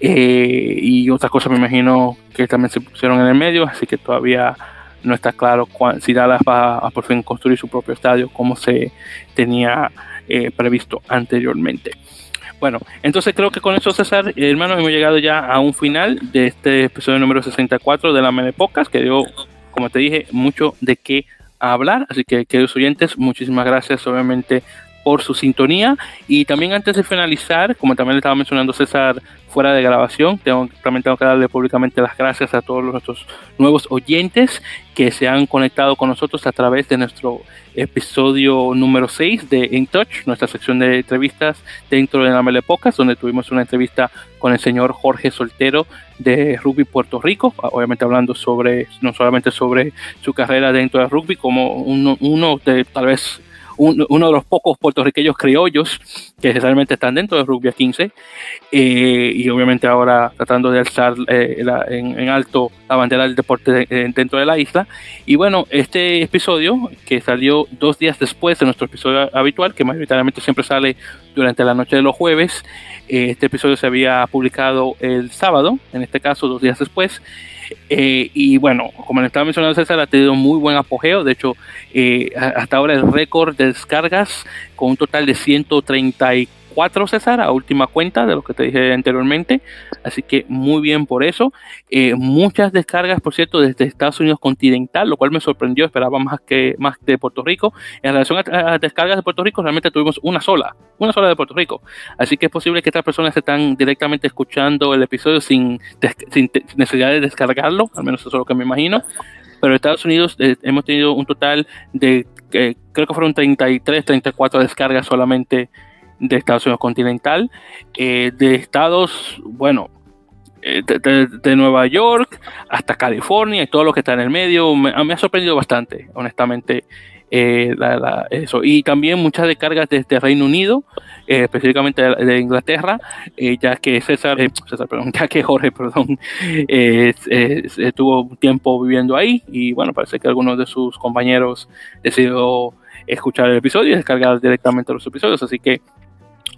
Eh, y otras cosas me imagino que también se pusieron en el medio, así que todavía no está claro si Dallas va a por fin construir su propio estadio como se tenía eh, previsto anteriormente. Bueno, entonces creo que con eso, César, hermano, hemos llegado ya a un final de este episodio número 64 de la Mene Podcast, que dio, como te dije, mucho de qué hablar. Así que, queridos oyentes, muchísimas gracias, obviamente, por su sintonía. Y también antes de finalizar, como también le estaba mencionando César fuera de grabación, tengo, también tengo que darle públicamente las gracias a todos nuestros nuevos oyentes que se han conectado con nosotros a través de nuestro episodio número 6 de In Touch, nuestra sección de entrevistas dentro de la Melepocas, donde tuvimos una entrevista con el señor Jorge Soltero de Rugby Puerto Rico, obviamente hablando sobre, no solamente sobre su carrera dentro de rugby, como uno, uno de tal vez uno de los pocos puertorriqueños criollos que realmente están dentro de Rugby a 15 eh, y obviamente ahora tratando de alzar eh, en, alto la bandera del deporte dentro de la isla. Y bueno, este episodio que salió dos días después de nuestro episodio habitual, que mayoritariamente siempre sale durante la noche de los jueves, eh, este episodio se había publicado el sábado, en este caso dos días después. Eh, y bueno, como le estaba mencionando César, ha tenido muy buen apogeo. De hecho, eh, hasta ahora el récord de descargas con un total de 134 cuatro, César, a última cuenta de lo que te dije anteriormente. Así que muy bien por eso. Eh, muchas descargas, por cierto, desde Estados Unidos continental, lo cual me sorprendió, esperaba más que más de Puerto Rico. En relación a, descargas de Puerto Rico, realmente tuvimos una sola, una sola de Puerto Rico. Así que es posible que estas personas están directamente escuchando el episodio sin, sin necesidad de descargarlo, al menos eso es lo que me imagino pero en Estados Unidos eh, hemos tenido un total de, eh, creo que fueron 33, 34 descargas solamente de Estados Unidos continental, eh, de estados, bueno, eh, de, Nueva York hasta California y todo lo que está en el medio. Me, ha sorprendido bastante, honestamente, eh, eso. Y también muchas descargas desde Reino Unido, específicamente de, Inglaterra, ya que César, (laughs) ya que Jorge, perdón, estuvo un tiempo viviendo ahí y bueno, parece que algunos de sus compañeros decidió escuchar el episodio y descargar directamente los episodios, así que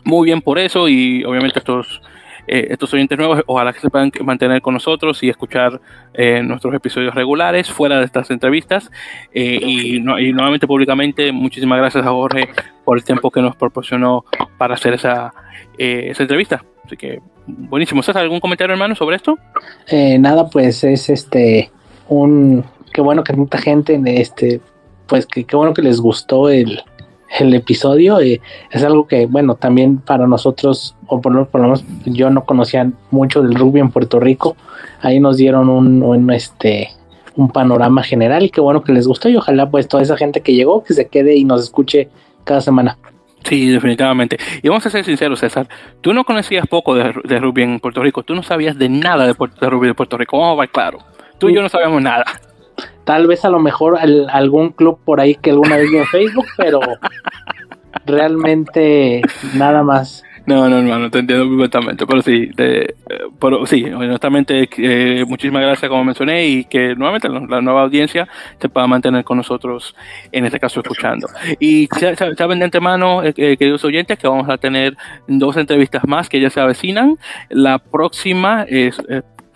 muy bien por eso y obviamente estos, eh, estos oyentes nuevos, ojalá que se puedan mantener con nosotros y escuchar eh, nuestros episodios regulares fuera de estas entrevistas. Eh, y, nuevamente públicamente, muchísimas gracias a Jorge por el tiempo que nos proporcionó para hacer esa, esa entrevista. Así que buenísimo. ¿Estás algún comentario, hermano, sobre esto? nada, pues es este un qué bueno que mucha gente este pues que qué bueno que les gustó el el episodio. y es algo que, bueno, también para nosotros, o por lo, menos yo no conocía mucho del rugby en Puerto Rico. Ahí nos dieron un, este un panorama general y qué bueno que les gustó y ojalá pues toda esa gente que llegó que se quede y nos escuche cada semana. Sí, definitivamente. Y vamos a ser sinceros, César. Tú no conocías poco de, rugby en Puerto Rico. Tú no sabías de nada de, de rugby de Puerto Rico. Vamos a ver claro. Tú y yo no sabíamos nada. Tal vez a lo mejor algún club por ahí que alguna vez vi en Facebook, (laughs) pero realmente nada más. No, no, no, no te entiendo perfectamente, pero sí, pero sí, honestamente, eh, muchísimas gracias como mencioné y que nuevamente la, nueva audiencia se pueda mantener con nosotros, en este caso escuchando. Y saben de antemano, eh, eh, queridos oyentes, que vamos a tener dos entrevistas más que ya se avecinan. La próxima es,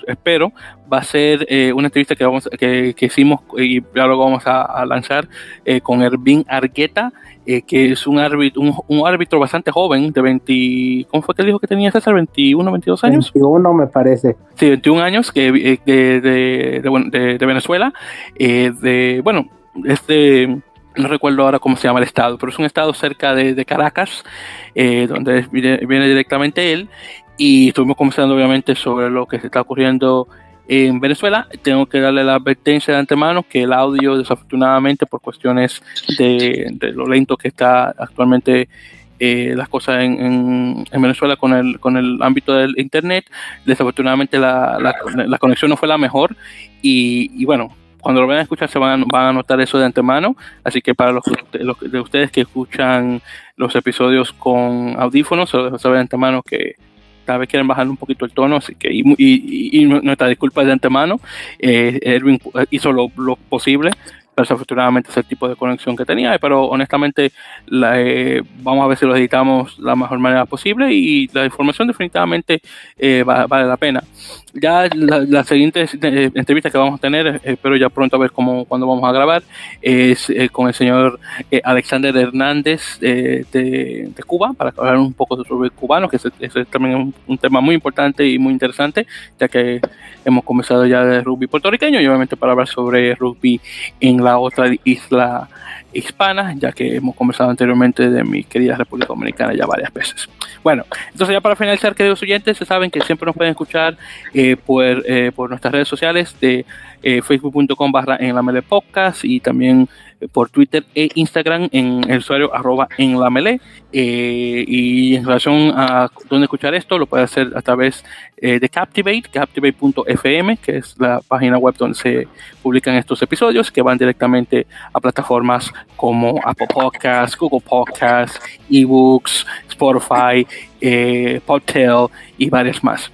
espero, va a ser eh, una entrevista que, vamos, que, hicimos y ya luego vamos a, lanzar eh, con Ervin Argueta, eh, que es un árbitro, un, árbitro bastante joven, de 20, ¿cómo fue que dijo que tenía César? ¿21, 22 años? 21 me parece. Sí, 21 años que, de, de, de, Venezuela, de, bueno, este no recuerdo ahora cómo se llama el estado, pero es un estado cerca de, Caracas, donde viene, directamente él, y estuvimos conversando obviamente sobre lo que se está ocurriendo en Venezuela. Tengo que darle la advertencia de antemano que el audio, desafortunadamente, por cuestiones de, lo lento que está actualmente eh, las cosas en, Venezuela con el, con el ámbito del Internet, desafortunadamente la, la, conexión no fue la mejor y, bueno. Cuando lo vayan a escuchar se van van a notar eso de antemano, así que para los, los de ustedes que escuchan los episodios con audífonos, se lo saben de antemano que cada vez quieren bajar un poquito el tono, así que, y, nuestra disculpa de antemano, eh, Erwin hizo lo, posible desafortunadamente es el tipo de conexión que tenía, pero honestamente eh, vamos a ver si lo editamos de la mejor manera posible y la información definitivamente eh, vale la pena. Ya la, siguiente entrevista que vamos a tener, espero ya pronto a ver cómo, cuándo vamos a grabar, es con el señor Alexander Hernández de, Cuba, para hablar un poco sobre cubanos, que es, también un, tema muy importante y muy interesante, ya que hemos comenzado ya de rugby puertorriqueño y obviamente para hablar sobre rugby en la otra isla hispana, ya que hemos conversado anteriormente de mi querida República Dominicana ya varias veces. Bueno, entonces ya para finalizar, queridos oyentes, se saben que siempre nos pueden escuchar eh, por, eh, por nuestras redes sociales de eh, facebook.com barra en la mele podcast y también por Twitter e Instagram en el usuario arroba en la mele y en relación a dónde escuchar esto lo puede hacer a través de Captivate, captivate.fm que es la página web donde se publican estos episodios que van directamente a plataformas como Apple Podcasts, Google Podcasts, eBooks, Spotify, eh, Podtail y varias más.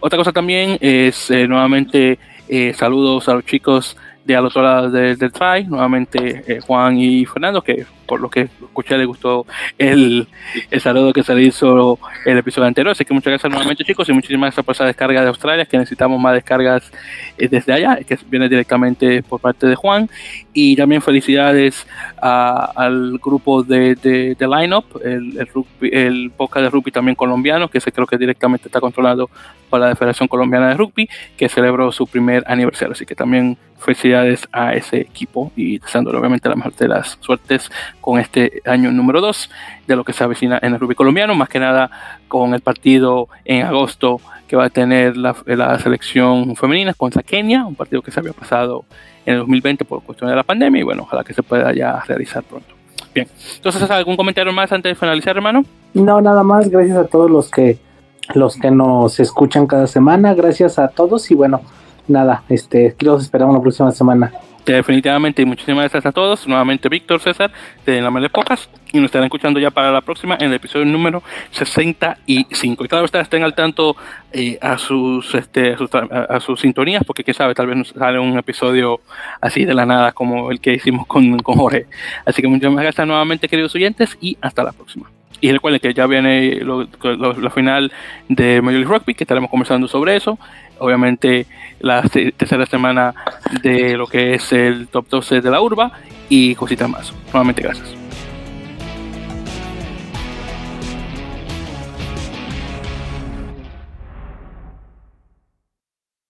Otra cosa también es eh, nuevamente eh, saludos a los chicos de al otro lado del, try, nuevamente eh, Juan y Fernando, que por lo que escuché le gustó el, el saludo que se le hizo el episodio anterior. Así que muchas gracias nuevamente chicos y muchísimas gracias por esa descarga de Australia, que necesitamos más descargas eh, desde allá, que viene directamente por parte de Juan. Y también felicidades al grupo de, de, de Lineup, el, el, el podcast de rugby también colombiano, que se creo que directamente está controlado por la Federación Colombiana de Rugby, que celebró su primer aniversario. Así que también felicidades a ese equipo y deseándole obviamente la mejor de las suertes con este año número 2 de lo que se avecina en el rugby colombiano, más que nada con el partido en agosto que va a tener la, selección femenina contra Kenia, un partido que se había pasado en el 2020 por cuestión de la pandemia y bueno, ojalá que se pueda ya realizar pronto. Bien, entonces, ¿algún comentario más antes de finalizar, hermano? No, nada más, gracias a todos los que los que nos escuchan cada semana, gracias a todos y bueno, nada, este, los esperamos la próxima semana. Definitivamente, muchísimas gracias a todos. Nuevamente, Víctor César de La Mele Pocas. Y nos estarán escuchando ya para la próxima en el episodio número 65. Y cada vez estén al tanto eh, a, sus, este, a, sus, sintonías, porque quién sabe, tal vez nos sale un episodio así de la nada como el que hicimos con, con Jorge. Así que muchas gracias nuevamente, queridos oyentes, y hasta la próxima. Y recuerden que ya viene la final de Major League Rugby, que estaremos conversando sobre eso. Obviamente la tercera semana de lo que es el top 12 de la urba y cositas más. Nuevamente gracias.